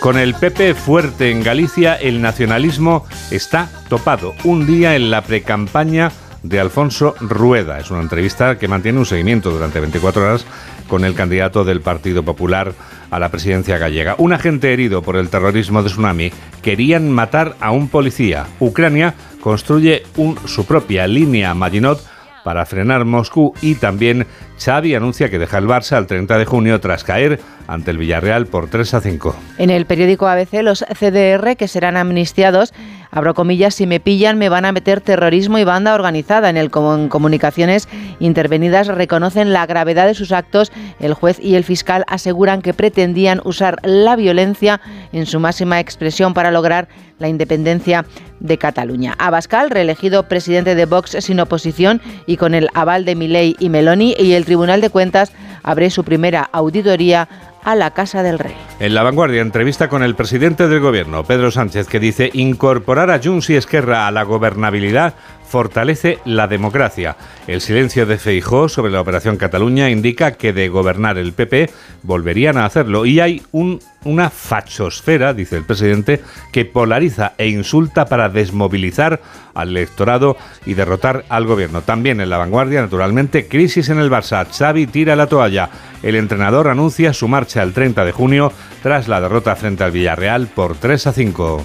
Con el PP fuerte en Galicia, el nacionalismo está topado. Un día en la precampaña de Alfonso Rueda. Es una entrevista que mantiene un seguimiento durante 24 horas con el candidato del Partido Popular a la presidencia gallega. Un agente herido por el terrorismo de Tsunami querían matar a un policía. Ucrania construye un- su propia línea Maginot para frenar Moscú y también Xavi anuncia que deja el Barça el 30 de junio tras caer ante el Villarreal por 3 a 5. En el periódico ABC, los CDR que serán amnistiados, abro comillas, si me pillan me van a meter terrorismo y banda organizada. En el en comunicaciones intervenidas reconocen la gravedad de sus actos. El juez y el fiscal aseguran que pretendían usar la violencia en su máxima expresión para lograr la independencia de Cataluña. Abascal, reelegido presidente de Vox sin oposición y con el aval de Milei y Meloni, y el Tribunal de Cuentas abre su primera auditoría a la Casa del Rey. En la vanguardia, entrevista con el presidente del gobierno, Pedro Sánchez, que dice incorporar a Junts y Esquerra a la gobernabilidad fortalece la democracia. El silencio de Feijó sobre la operación Cataluña indica que de gobernar el PP volverían a hacerlo y hay un, una fachosfera, dice el presidente, que polariza e insulta para desmovilizar al electorado y derrotar al gobierno. También en la vanguardia, naturalmente, crisis en el Barça. Xavi tira la toalla. El entrenador anuncia su marcha el 30 de junio tras la derrota frente al Villarreal por 3 a 5.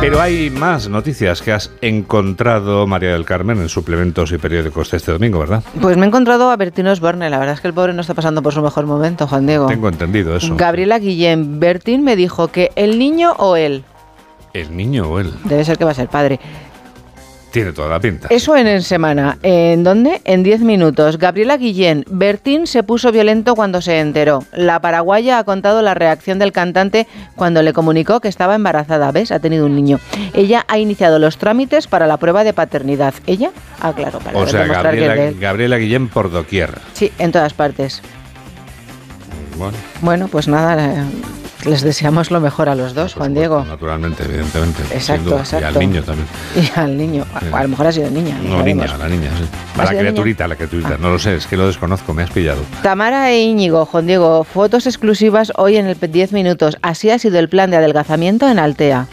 Pero hay más noticias que has encontrado, María del Carmen, en suplementos y periódicos de este domingo, ¿verdad? Pues me he encontrado a Bertín Osborne. La verdad es que el pobre no está pasando por su mejor momento, Juan Diego. Tengo entendido eso. Gabriela Guillén, Bertín me dijo que el niño o él, El niño o él. debe ser que va a ser padre. Tiene toda la pinta. Eso en, en semana. ¿En dónde? En 10 minutos. Gabriela Guillén, Bertín se puso violento cuando se enteró. La paraguaya ha contado la reacción del cantante cuando le comunicó que estaba embarazada. ¿Ves? Ha tenido un niño. Ella ha iniciado los trámites para la prueba de paternidad. ¿Ella? Ah, claro, para O sea. Gabriela Guillén por doquier. Sí, en todas partes. Bueno, Bueno, pues nada, eh, les deseamos lo mejor a los dos, Juan Diego. naturalmente, evidentemente. Exacto, duda. Y exacto. al niño también. Y al niño. A, a lo mejor ha sido niña. No, niña, la niña, sí. ¿Ha A la criaturita, la criaturita. No lo sé, es que lo desconozco, me has pillado. Tamara e Íñigo, Juan Diego, fotos exclusivas hoy en el 10 minutos. Así ha sido el plan de adelgazamiento en Altea.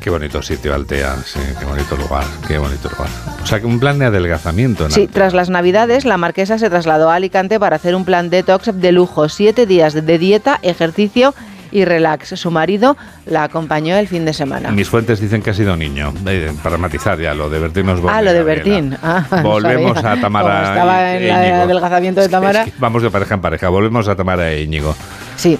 Qué bonito sitio, Altea, sí, qué bonito lugar, qué bonito lugar. O sea, que un plan de adelgazamiento. ¿no? Sí, tras las navidades, la marquesa se trasladó a Alicante para hacer un plan detox de lujo. Siete días de dieta, ejercicio y relax. Su marido la acompañó el fin de semana. Mis fuentes dicen que ha sido niño, eh, para matizar ya lo de Bertín Osborne. Ah, lo de. Bertín. Ah, [LAUGHS] Volvemos a Tamara Como estaba en el adelgazamiento de Tamara. Es que vamos de pareja en pareja, volvemos a Tamara e Íñigo. Sí,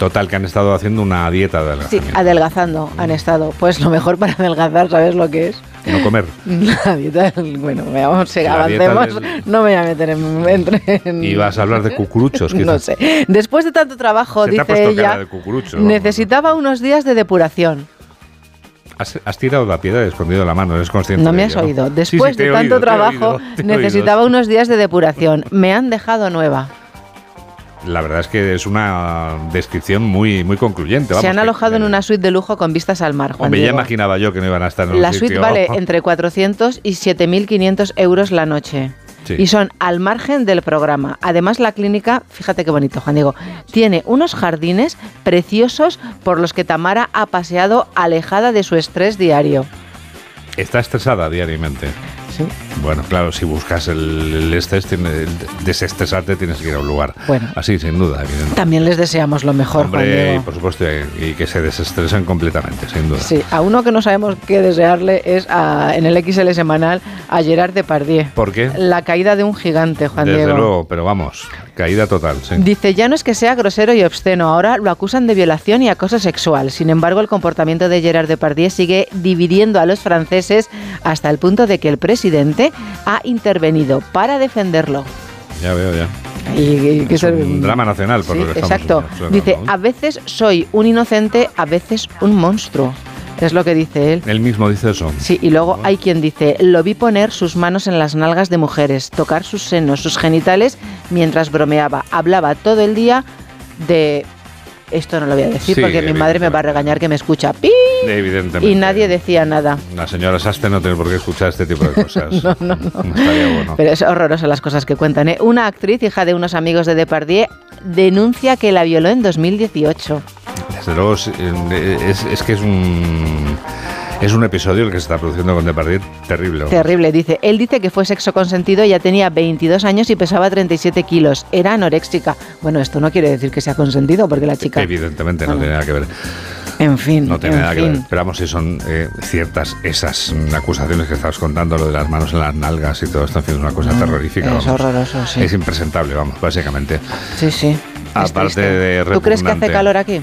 Total, que han estado haciendo una dieta de sí, adelgazando han estado. Pues lo mejor para adelgazar, ¿sabes lo que es? No comer. [LAUGHS] La dieta del... Bueno, La dieta avancemos. del- No me voy a meter en... entre en- Y vas a hablar de cucuruchos, [LAUGHS] quizás. No sé. Después de tanto trabajo, Se te ha dice puesto ella, de cucurucho, necesitaba unos días de depuración. Has, has tirado la piedra y escondido la mano, eres consciente. No de me has ello, oído. Sí, Después de tanto oído, te he trabajo, oído, te he oído. necesitaba unos días de depuración. Me han dejado nueva. La verdad es que es una descripción muy, muy concluyente. Se han que- alojado en una suite de lujo con vistas al mar, Juan Hombre, ya Diego. imaginaba yo que no iban a estar en un La suite sitio- vale [LAUGHS] entre 400 y 7.500 euros la noche. Sí. Y son al margen del programa. Además, la clínica, fíjate qué bonito, Juan Diego, tiene unos jardines preciosos por los que Tamara ha paseado alejada de su estrés diario. Está estresada diariamente. Sí. Bueno, claro, si buscas el, el estrés, tiene- el desestresarte, tienes que ir a un lugar. Bueno. Así, sin duda. También les deseamos lo mejor, Hombre, y por supuesto, y, que se desestresen completamente, sin duda. Sí, a uno que no sabemos qué desearle es a- en el XL semanal a Gerard Depardieu. ¿Por qué? La caída de un gigante, Juan Desde Diego. luego, pero vamos, caída total, sí. Dice, ya no es que sea grosero y obsceno, ahora lo acusan de violación y acoso sexual. Sin embargo, el comportamiento de Gerard Depardieu sigue dividiendo a los franceses hasta el punto de que el presidente ha intervenido para defenderlo. Ya veo, ya. Y- y que Es un drama nacional, por Sí, lo que exacto. Dice, a veces soy un inocente, a veces un monstruo. Es lo que dice él. Él mismo dice eso. Sí, y luego hay quien dice, lo vi poner sus manos en las nalgas de mujeres, tocar sus senos, sus genitales, mientras bromeaba. Hablaba todo el día de... Esto no lo voy a decir Sí, porque mi madre me va a regañar que me escucha. ¡Pi! Evidentemente. Y nadie decía nada. La señora Saste no tiene por qué escuchar este tipo de cosas. [LAUGHS] No, no, no. [LAUGHS] Estaría bueno. Pero es horroroso las cosas que cuentan. ¿eh? Una actriz, hija de unos amigos de Depardieu, denuncia que la violó en 2018. Desde luego, es, es- es que es un, es un episodio el que se está produciendo con Depardieu terrible. Terrible, dice. Él dice que fue sexo consentido, ya tenía 22 años y pesaba 37 kilos. Era anoréxica. Bueno, esto no quiere decir que sea consentido, porque la chica... Evidentemente no Bueno. tiene nada que ver. En fin, No tiene en nada que ver. Pero vamos, si son eh, ciertas esas acusaciones que estabas contando, lo de las manos en las nalgas y todo esto, en fin, es una cosa terrorífica. Mm, Es vamos. horroroso, sí. Es impresentable, vamos, básicamente. Sí, sí. Aparte triste. de ¿Tú crees que hace calor aquí?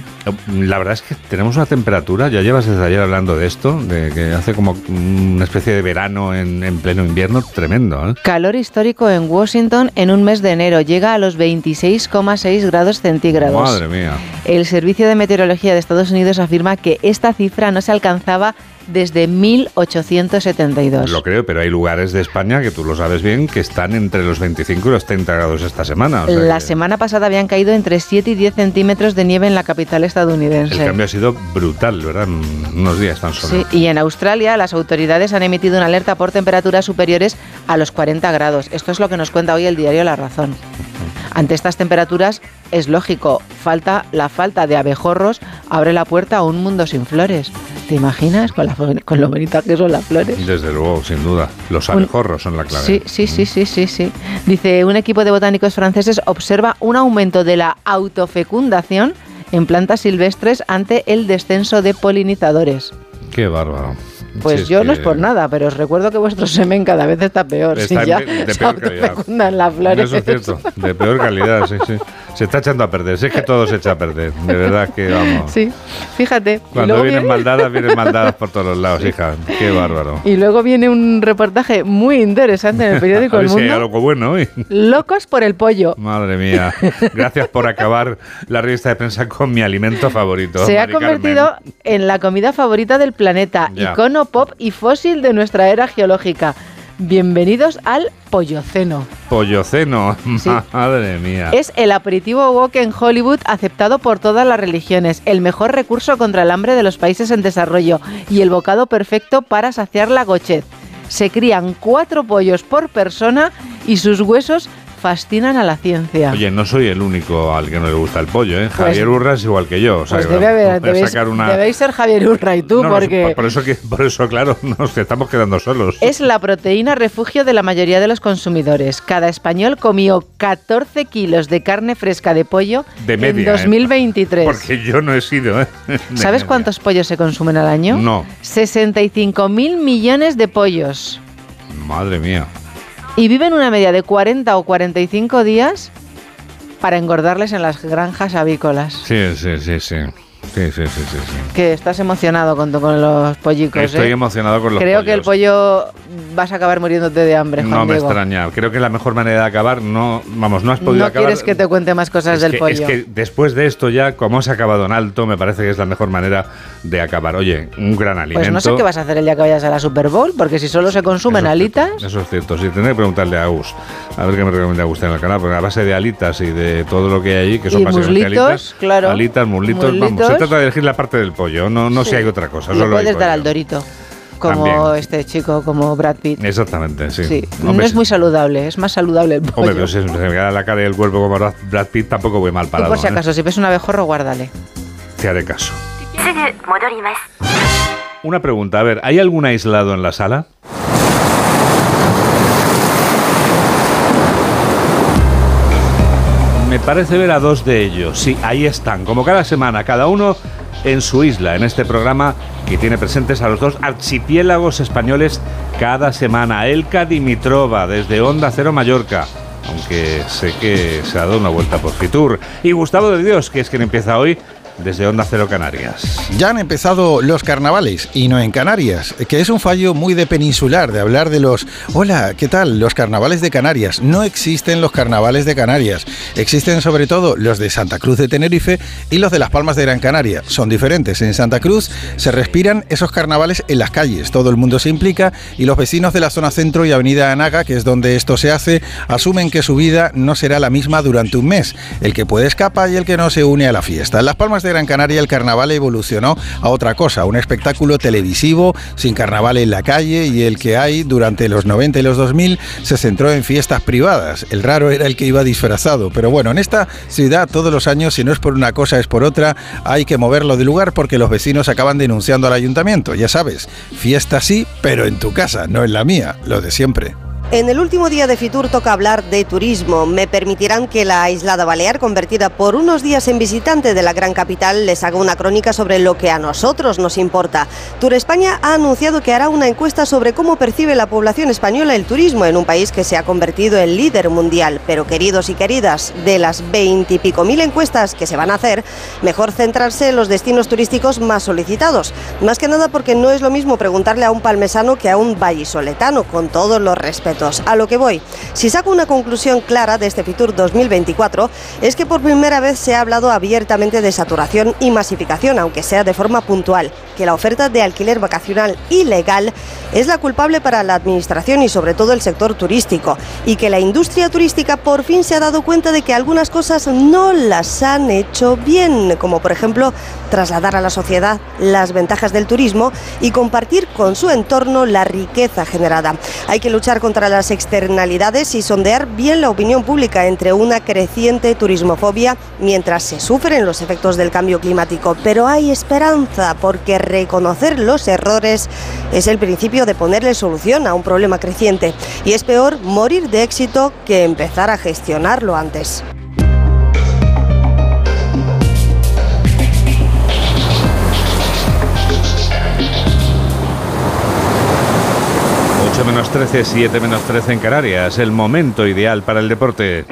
La verdad es que tenemos una temperatura, ya llevas desde ayer hablando de esto, de que hace como una especie de verano en, en pleno invierno tremendo. ¿eh? Calor histórico en Washington en un mes de enero. Llega a los 26,6 grados centígrados. Madre mía. El Servicio de Meteorología de Estados Unidos afirma que esta cifra no se alcanzaba desde 1872. Lo creo, pero hay lugares de España que tú lo sabes bien que están entre los 25 y los 30 grados esta semana. o sea La que semana pasada habían caído entre 7 y 10 centímetros de nieve en la capital estadounidense. el cambio ha sido brutal, ¿verdad? En unos días tan solo. Sí, y en Australia las autoridades han emitido una alerta por temperaturas superiores a los 40 grados. Esto es lo que nos cuenta hoy el diario La Razón. Ante estas temperaturas es lógico, falta la falta de abejorros abre la puerta a un mundo sin flores. ¿Te imaginas con, la- con lo bonitas que son las flores? Desde luego, sin duda. Los abejorros son la clave. Sí, sí, sí, sí, sí, sí. Dice, un equipo de botánicos franceses observa un aumento de la autofecundación en plantas silvestres ante el descenso de polinizadores. Qué bárbaro. Pues es yo no es por nada, pero os recuerdo que vuestro semen cada vez está peor. Está si ya de- [LAUGHS] se peor calidad. las flores. Eso es cierto, de peor calidad, sí, sí. Se está echando a perder, sé que todo se echa a perder, de verdad que vamos. Sí, fíjate. Cuando vienen viene- maldadas, vienen maldadas por todos los lados, hija. Qué bárbaro. Y luego viene un reportaje muy interesante en el periódico a El hay Mundo. algo bueno hoy. Locos por el pollo. Madre mía. Gracias por acabar la revista de prensa con mi alimento favorito. Se ha Carmen. convertido en la comida favorita del planeta, Ya. icono pop y fósil de nuestra era geológica. Bienvenidos al polloceno. Polloceno. Sí. [LAUGHS] Madre mía. Es el aperitivo wok en Hollywood aceptado por todas las religiones, el mejor recurso contra el hambre de los países en desarrollo y el bocado perfecto para saciar la gochez. Se crían cuatro pollos por persona y sus huesos fascinan a la ciencia. Oye, no soy el único al que no le gusta el pollo, ¿eh? Pues- Javier Urra es igual que yo. O sea, Pues debe haber, debéis, una... debéis ser Javier Urra y tú, No, no, porque por, eso que, por eso, claro, [LAUGHS] nos estamos quedando solos. es la proteína refugio de la mayoría de los consumidores. Cada español comió 14 kilos de carne fresca de pollo De media, en ¿eh? 2023. Porque yo no he sido, ¿eh? [LAUGHS] De ¿Sabes media. cuántos pollos se consumen al año? No. 65 mil millones de pollos. Madre mía. Y viven una media de 40 o 45 días para engordarles en las granjas avícolas. Sí, sí, sí, sí. Sí, sí, sí, sí. sí. Que estás emocionado con, con los pollicos. Estoy ¿eh? emocionado con los Creo que el pollos. pollo vas a acabar muriéndote de hambre, Juan No me Diego. extraña. Creo que la mejor manera de acabar, no, vamos, no has podido No acabar. quieres que te cuente más cosas es del que, pollo. Es que después de esto ya, como has acabado en alto, me parece que es la mejor manera de acabar. Oye, un gran alimento. pues no sé qué vas a hacer el día que vayas a la Super Bowl, porque si solo se consumen Eso es alitas, Eso es cierto, sí, tendré que preguntarle a Agus. A ver qué me recomienda Agus en el canal, porque a base de alitas y de todo lo que hay allí, que son básicamente muslitos, alitas. claro. Alitas, muslitos, vamos. Muslitos. Se trata de elegir la parte del pollo, no, no Sí. si hay otra cosa. le solo hay puedes dar al dorito. Como También. este chico, como Brad Pitt. Exactamente, sí. Sí, no es muy saludable, es más saludable el pollo. Hombre, pero si se me queda la cara y el cuerpo como Brad Pitt, tampoco voy mal parado. por si ¿eh? acaso, si ves un abejorro, guárdale. Te haré caso. Una pregunta, a ver, ¿hay algún aislado en la sala? Me parece ver a dos de ellos. Sí, ahí están, como cada semana, cada uno en su isla, en este programa que tiene presentes a los dos archipiélagos españoles cada semana. Elka Dimitrova, desde Onda Cero Mallorca aunque sé que se ha dado una vuelta por Fitur. Y Gustavo de Dios, que es quien empieza hoy desde Onda Cero Canarias. Ya han empezado los carnavales y no en Canarias, que es un fallo muy de peninsular, de hablar de los, hola, ¿qué tal? Los carnavales de Canarias. No existen los carnavales de Canarias. Existen sobre todo los de Santa Cruz de Tenerife y los de Las Palmas de Gran Canaria. Son diferentes. En Santa Cruz se respiran esos carnavales en las calles. Todo el mundo se implica y los vecinos de la zona centro y Avenida Anaga, que es donde esto se hace, asumen que su vida no será la misma durante un mes. El que puede escapa y el que no se une a la fiesta. En Las Palmas de Gran Canaria el carnaval evolucionó a otra cosa, un espectáculo televisivo sin carnaval en la calle y el que hay durante los 90 y los 2000 se centró en fiestas privadas. El raro era el que iba disfrazado, pero bueno, en esta ciudad todos los años, si no es por una cosa es por otra, hay que moverlo de lugar porque los vecinos acaban denunciando al ayuntamiento. Ya sabes, fiesta sí, pero en tu casa, no en la mía, lo de siempre. En el último día de Fitur toca hablar de turismo. Me permitirán que la aislada balear, convertida por unos días en visitante de la gran capital, les haga una crónica sobre lo que a nosotros nos importa. Tour España ha anunciado que hará una encuesta sobre cómo percibe la población española el turismo en un país que se ha convertido en líder mundial. Pero queridos y queridas, de las veintipico mil encuestas que se van a hacer, mejor centrarse en los destinos turísticos más solicitados. Más que nada porque no es lo mismo preguntarle a un palmesano que a un vallisoletano, con todos los respetos a lo que voy, si saco una conclusión clara de este Fitur 2024, es que por primera vez se ha hablado abiertamente de saturación y masificación, aunque sea de forma puntual, que la oferta de alquiler vacacional ilegal es la culpable para la administración y sobre todo el sector turístico, y que la industria turística por fin se ha dado cuenta de que algunas cosas no las han hecho bien, como por ejemplo trasladar a la sociedad las ventajas del turismo y compartir con su entorno la riqueza generada. Hay que luchar contra las externalidades y sondear bien la opinión pública entre una creciente turismofobia mientras se sufren los efectos del cambio climático. Pero hay esperanza porque reconocer los errores es el principio de ponerle solución a un problema creciente. Y es peor morir de éxito que empezar a gestionarlo antes. 8 menos 13, 7 menos 13 en Canarias. El momento ideal para el deporte.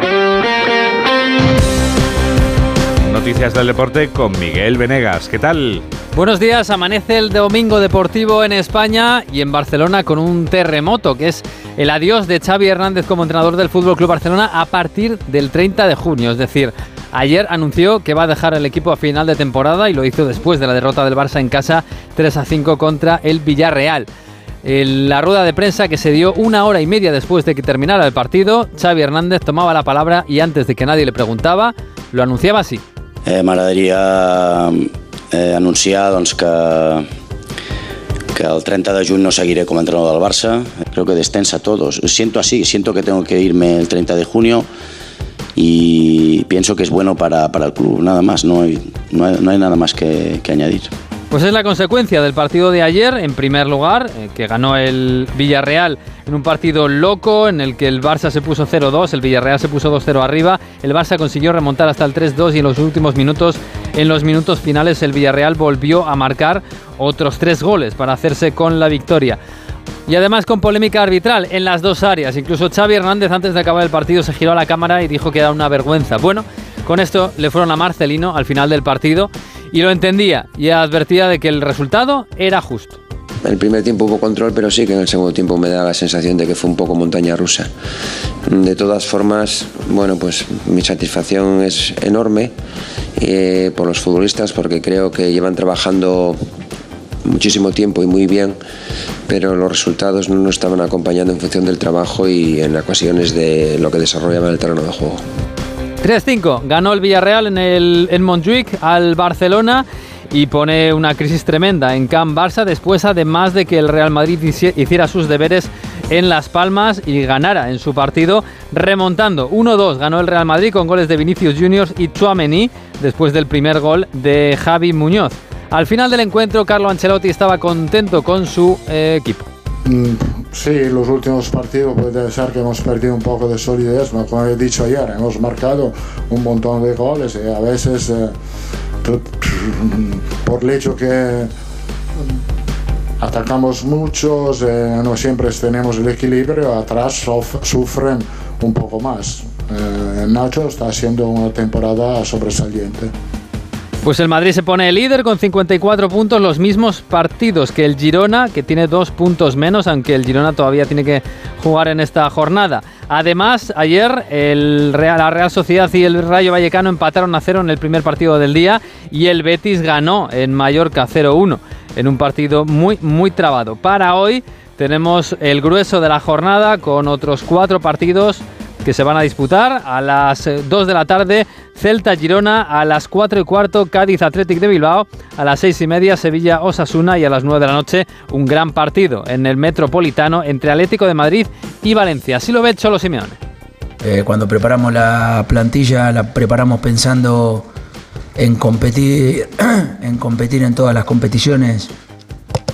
Noticias del deporte con Miguel Venegas. ¿Qué tal? Buenos días, amanece el domingo deportivo en España y en Barcelona con un terremoto, que es el adiós de Xavi Hernández como entrenador del Fútbol Club Barcelona a partir del 30 de junio, es decir, Ayer anunció que va a dejar el equipo a final de temporada y lo hizo después de la derrota del Barça en casa 3 a 5 contra el Villarreal la rueda de prensa que se dio una hora y media después de que terminara el partido, Xavi Hernández tomaba la palabra y antes de que nadie le preguntaba, lo anunciaba así. Eh, M'agradaria eh, que, el 30 de juny no seguiré como entrenador del Barça. Creo que descensa a todos. Siento así, siento que tengo que irme el 30 de junio y pienso que es bueno para, para el club, nada más, no hay, no no hay nada más que añadir. Pues es la consecuencia del partido de ayer, en primer lugar, eh, que ganó el Villarreal en un partido loco en el que el Barça se puso 0-2, el Villarreal se puso 2-0 arriba, el Barça consiguió remontar hasta el 3-2 y en los últimos minutos, en los minutos finales, el Villarreal volvió a marcar otros tres goles para hacerse con la victoria. Y además con polémica arbitral en las dos áreas. Incluso Xavi Hernández antes de acabar el partido se giró a la cámara y dijo que era una vergüenza. Bueno, con esto le fueron a Marcelino al final del partido y lo entendía y advertía de que el resultado era justo. El primer tiempo hubo control, pero sí que en el segundo tiempo me da la sensación de que fue un poco montaña rusa. De todas formas, bueno, pues mi satisfacción es enorme eh, por los futbolistas porque creo que llevan trabajando muchísimo tiempo y muy bien, pero los resultados no nos estaban acompañando en función del trabajo y en ocasiones de lo que desarrollaban el terreno de juego. 3-5. Ganó el Villarreal en, el, en Montjuic al Barcelona y pone una crisis tremenda en Camp Barça después además de que el Real Madrid hiciera sus deberes en Las Palmas y ganara en su partido remontando 1-2 ganó el Real Madrid con goles de Vinicius Juniors y Chouameni después del primer gol de Javi Muñoz. Al final del encuentro Carlo Ancelotti estaba contento con su eh, equipo. Mm, Sí, los últimos partidos puede ser que hemos perdido un poco de solidez, pero como he dicho ayer, hemos marcado un montón de goles y a veces eh, por el hecho que atacamos muchos, eh, no siempre tenemos el equilibrio, atrás sufren un poco más. Eh, Nacho está haciendo una temporada sobresaliente. Pues el Madrid se pone líder con 54 puntos, los mismos partidos que el Girona, que tiene dos puntos menos, aunque el Girona todavía tiene que jugar en esta jornada. Además, ayer el Real, la Real Sociedad y el Rayo Vallecano empataron a cero en el primer partido del día y el Betis ganó en Mallorca 0-1 en un partido muy, muy trabado. Para hoy tenemos el grueso de la jornada con otros cuatro partidos que se van a disputar a las eh, 2 de la tarde Celta Girona, a las 4 y cuarto Cádiz Athletic de Bilbao, a las 6 y media Sevilla Osasuna y a las 9 de la noche un gran partido en el Metropolitano entre Atlético de Madrid y Valencia. Así lo ve Cholo Simeone. Eh, cuando preparamos la plantilla, la preparamos pensando en competir, [CLEARS THROAT] en competir en todas las competiciones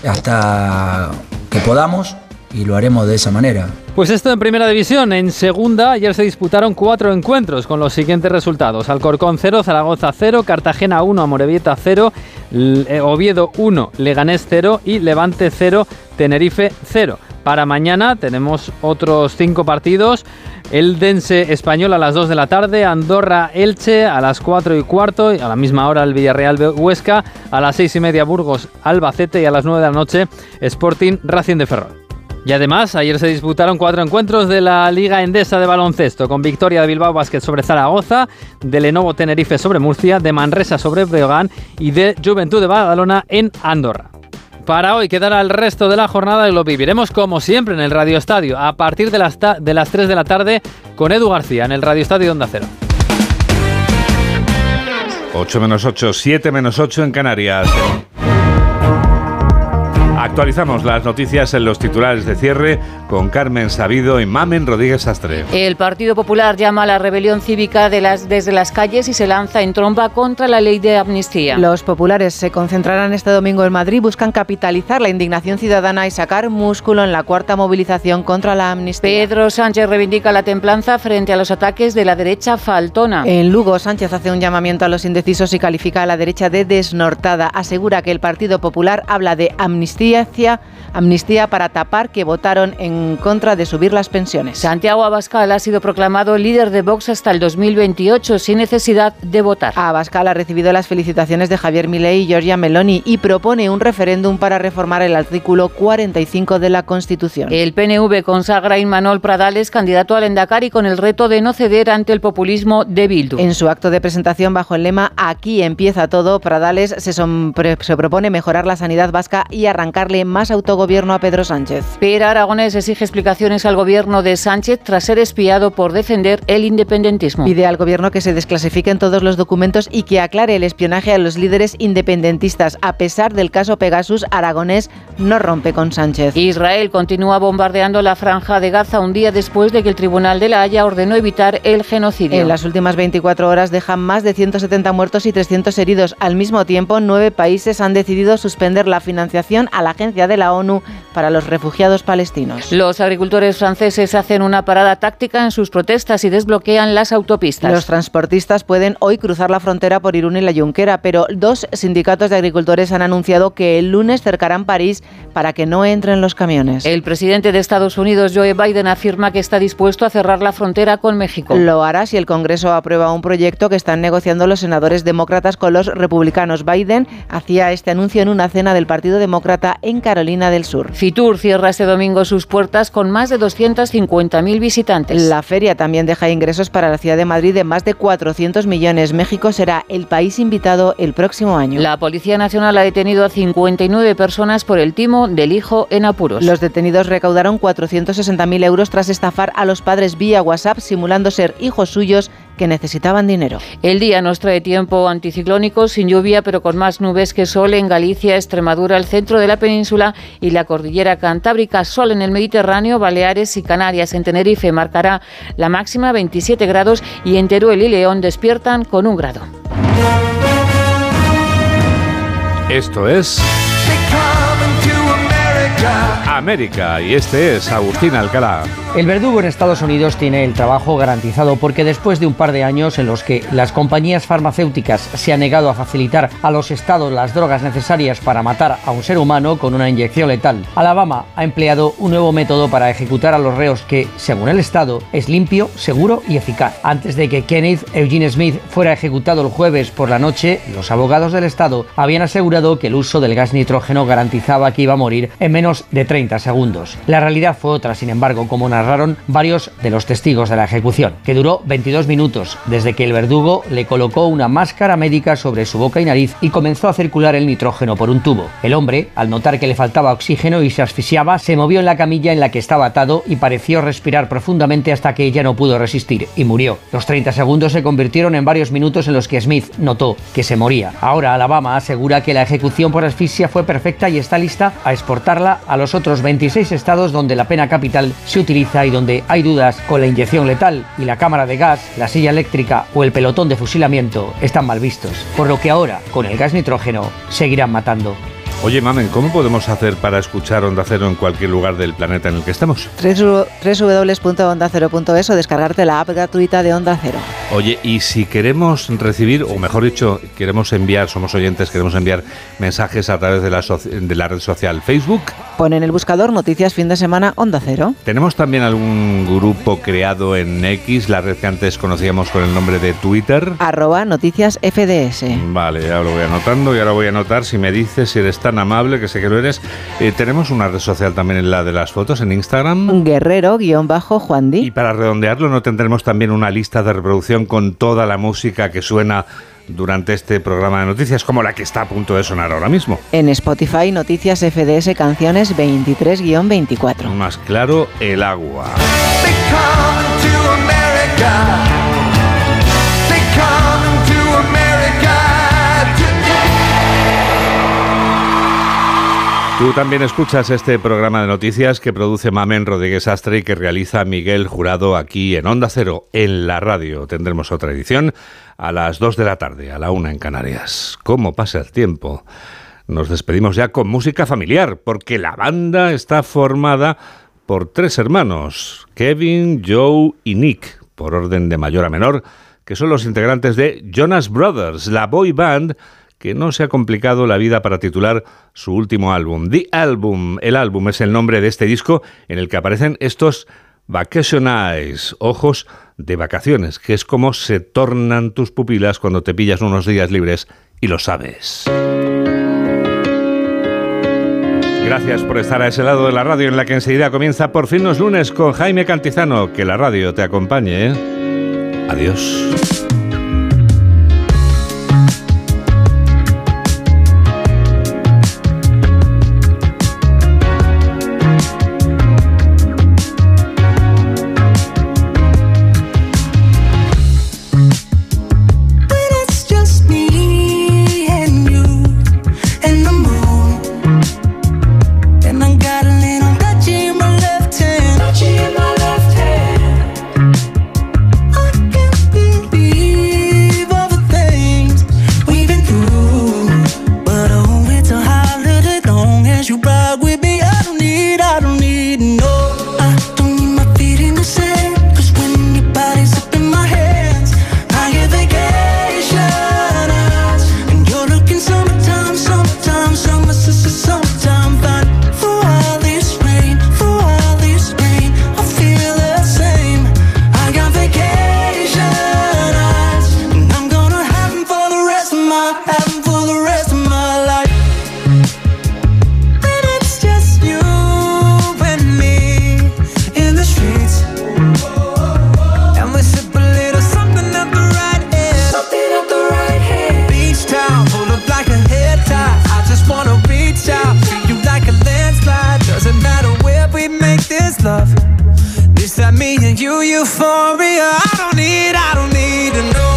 hasta que podamos y lo haremos de esa manera. Pues esto en primera división. En segunda, ayer se disputaron cuatro encuentros con los siguientes resultados: Alcorcón 0, Zaragoza 0, Cartagena 1, Amorebieta 0, L- eh, Oviedo 1, Leganés 0 y Levante 0, Tenerife 0. Para mañana tenemos otros cinco partidos. El Dense Español a las 2 de la tarde, Andorra Elche a las 4 y cuarto, y a la misma hora el Villarreal Huesca, a las 6 y media Burgos Albacete y a las 9 de la noche Sporting Racing de Ferrol. Y además, ayer se disputaron cuatro encuentros de la Liga Endesa de baloncesto, con victoria de Bilbao Basket sobre Zaragoza, de Lenovo Tenerife sobre Murcia, de Manresa sobre Breogán y de Juventud de Badalona en Andorra. Para hoy quedará el resto de la jornada y lo viviremos como siempre en el Radio Estadio, a partir de las, de las 3 de la tarde con Edu García en el Radio Estadio de Onda Cero. 8 menos 8, 7 menos 8 en Canarias. Actualizamos las noticias en los titulares de cierre con Carmen Sabido y Mamen Rodríguez Astre. El Partido Popular llama a la rebelión cívica de las, desde las calles y se lanza en tromba contra la ley de amnistía. Los populares se concentrarán este domingo en Madrid, buscan capitalizar la indignación ciudadana y sacar músculo en la cuarta movilización contra la amnistía. Pedro Sánchez reivindica la templanza frente a los ataques de la derecha faltona. En Lugo, Sánchez hace un llamamiento a los indecisos y califica a la derecha de desnortada. Asegura que el Partido Popular habla de amnistía, Venecia amnistía para tapar que votaron en contra de subir las pensiones. Santiago Abascal ha sido proclamado líder de Vox hasta el 2028 sin necesidad de votar. Abascal ha recibido las felicitaciones de Javier Milei y Giorgia Meloni y propone un referéndum para reformar el artículo 45 de la Constitución. El PNV consagra a Imanol Pradales candidato al Endacari con el reto de no ceder ante el populismo de Bildu. En su acto de presentación bajo el lema Aquí empieza todo, Pradales se, se propone mejorar la sanidad vasca y arrancarle más autogobierno a Pedro Sánchez. Pero Aragonés exige explicaciones al gobierno de Sánchez tras ser espiado por defender el independentismo. Pide al gobierno que se desclasifiquen todos los documentos y que aclare el espionaje a los líderes independentistas. A pesar del caso Pegasus, Aragonés no rompe con Sánchez. Israel continúa bombardeando la franja de Gaza un día después de que el Tribunal de la Haya ordenó evitar el genocidio. En las últimas 24 horas dejan más de 170 muertos y 300 heridos. Al mismo tiempo, nueve países han decidido suspender la financiación a la Agencia de la ONU para los Refugiados Palestinos. Los agricultores franceses hacen una parada táctica en sus protestas y desbloquean las autopistas. Los transportistas pueden hoy cruzar la frontera por Irún y la Junquera, pero dos sindicatos de agricultores han anunciado que el lunes cercarán París para que no entren los camiones. El presidente de Estados Unidos, Joe Biden, afirma que está dispuesto a cerrar la frontera con México. Lo hará si el Congreso aprueba un proyecto que están negociando los senadores demócratas con los republicanos. Biden hacía este anuncio en una cena del Partido Demócrata en Carolina del Sur. Fitur cierra este domingo sus puertas con más de 250.000 visitantes. La feria también deja ingresos para la ciudad de Madrid de más de 400 millones. México será el país invitado el próximo año. La Policía Nacional ha detenido a 59 personas por el timo del hijo en apuros. Los detenidos recaudaron 460.000 euros tras estafar a los padres vía WhatsApp simulando ser hijos suyos que necesitaban dinero. El día nos trae tiempo anticiclónico, sin lluvia, pero con más nubes que sol en Galicia, Extremadura, el centro de la península y la cordillera cantábrica. Sol en el Mediterráneo, Baleares y Canarias. En Tenerife marcará la máxima 27 grados y en Teruel y León despiertan con un grado. Esto es América. Y este es Agustín Alcalá. El verdugo en Estados Unidos tiene el trabajo garantizado porque después de un par de años en los que las compañías farmacéuticas se han negado a facilitar a los estados las drogas necesarias para matar a un ser humano con una inyección letal, Alabama ha empleado un nuevo método para ejecutar a los reos que, según el estado, es limpio, seguro y eficaz. Antes de que Kenneth Eugene Smith fuera ejecutado el jueves por la noche, los abogados del estado habían asegurado que el uso del gas nitrógeno garantizaba que iba a morir en menos de 30 segundos. La realidad fue otra, sin embargo, como narraron varios de los testigos de la ejecución, que duró 22 minutos desde que el verdugo le colocó una máscara médica sobre su boca y nariz y comenzó a circular el nitrógeno por un tubo. El hombre, al notar que le faltaba oxígeno y se asfixiaba, se movió en la camilla en la que estaba atado y pareció respirar profundamente hasta que ella no pudo resistir y murió. Los 30 segundos se convirtieron en varios minutos en los que Smith notó que se moría. Ahora Alabama asegura que la ejecución por asfixia fue perfecta y está lista a exportarla a los otros 26 estados donde la pena capital se utiliza y donde hay dudas con la inyección letal y la cámara de gas, la silla eléctrica o el pelotón de fusilamiento están mal vistos, por lo que ahora, con el gas nitrógeno, seguirán matando. Oye, Mamen, ¿cómo podemos hacer para escuchar Onda Cero en cualquier lugar del planeta en el que estemos? www.ondacero.es o descargarte la app gratuita de Onda Cero. Oye, y si queremos recibir, o mejor dicho, queremos enviar, somos oyentes, queremos enviar mensajes a través de la, de la red social Facebook. Pon en el buscador Noticias Fin de Semana Onda Cero. ¿Tenemos también algún grupo creado en X, la red que antes conocíamos con el nombre de Twitter? Arroba Noticias FDS. Vale, ya lo voy anotando y ahora voy a anotar si me dices si eres tan amable, que sé que lo eres. Eh, tenemos una red social también en la de las fotos, en Instagram. Guerrero-Juan Y para redondearlo, ¿no tendremos también una lista de reproducción con toda la música que suena durante este programa de noticias, como la que está a punto de sonar ahora mismo? En Spotify, Noticias FDS Canciones 23-24. Más claro, el agua. Tú también escuchas este programa de noticias que produce Mamen Rodríguez Astre y que realiza Miguel Jurado aquí en Onda Cero, en la radio. Tendremos otra edición a las 2 de la tarde, a la 1 en Canarias. ¿Cómo pasa el tiempo? Nos despedimos ya con música familiar, porque la banda está formada por tres hermanos, Kevin, Joe y Nick, por orden de mayor a menor, que son los integrantes de Jonas Brothers, la boy band que no se ha complicado la vida para titular su último álbum. The Album. El álbum es el nombre de este disco en el que aparecen estos Vacation Eyes, ojos de vacaciones, que es como se tornan tus pupilas cuando te pillas unos días libres y lo sabes. Gracias por estar a ese lado de la radio en la que enseguida comienza por fin los lunes con Jaime Cantizano. Que la radio te acompañe. Adiós. Me and you, euphoria. I don't need, I don't need to know.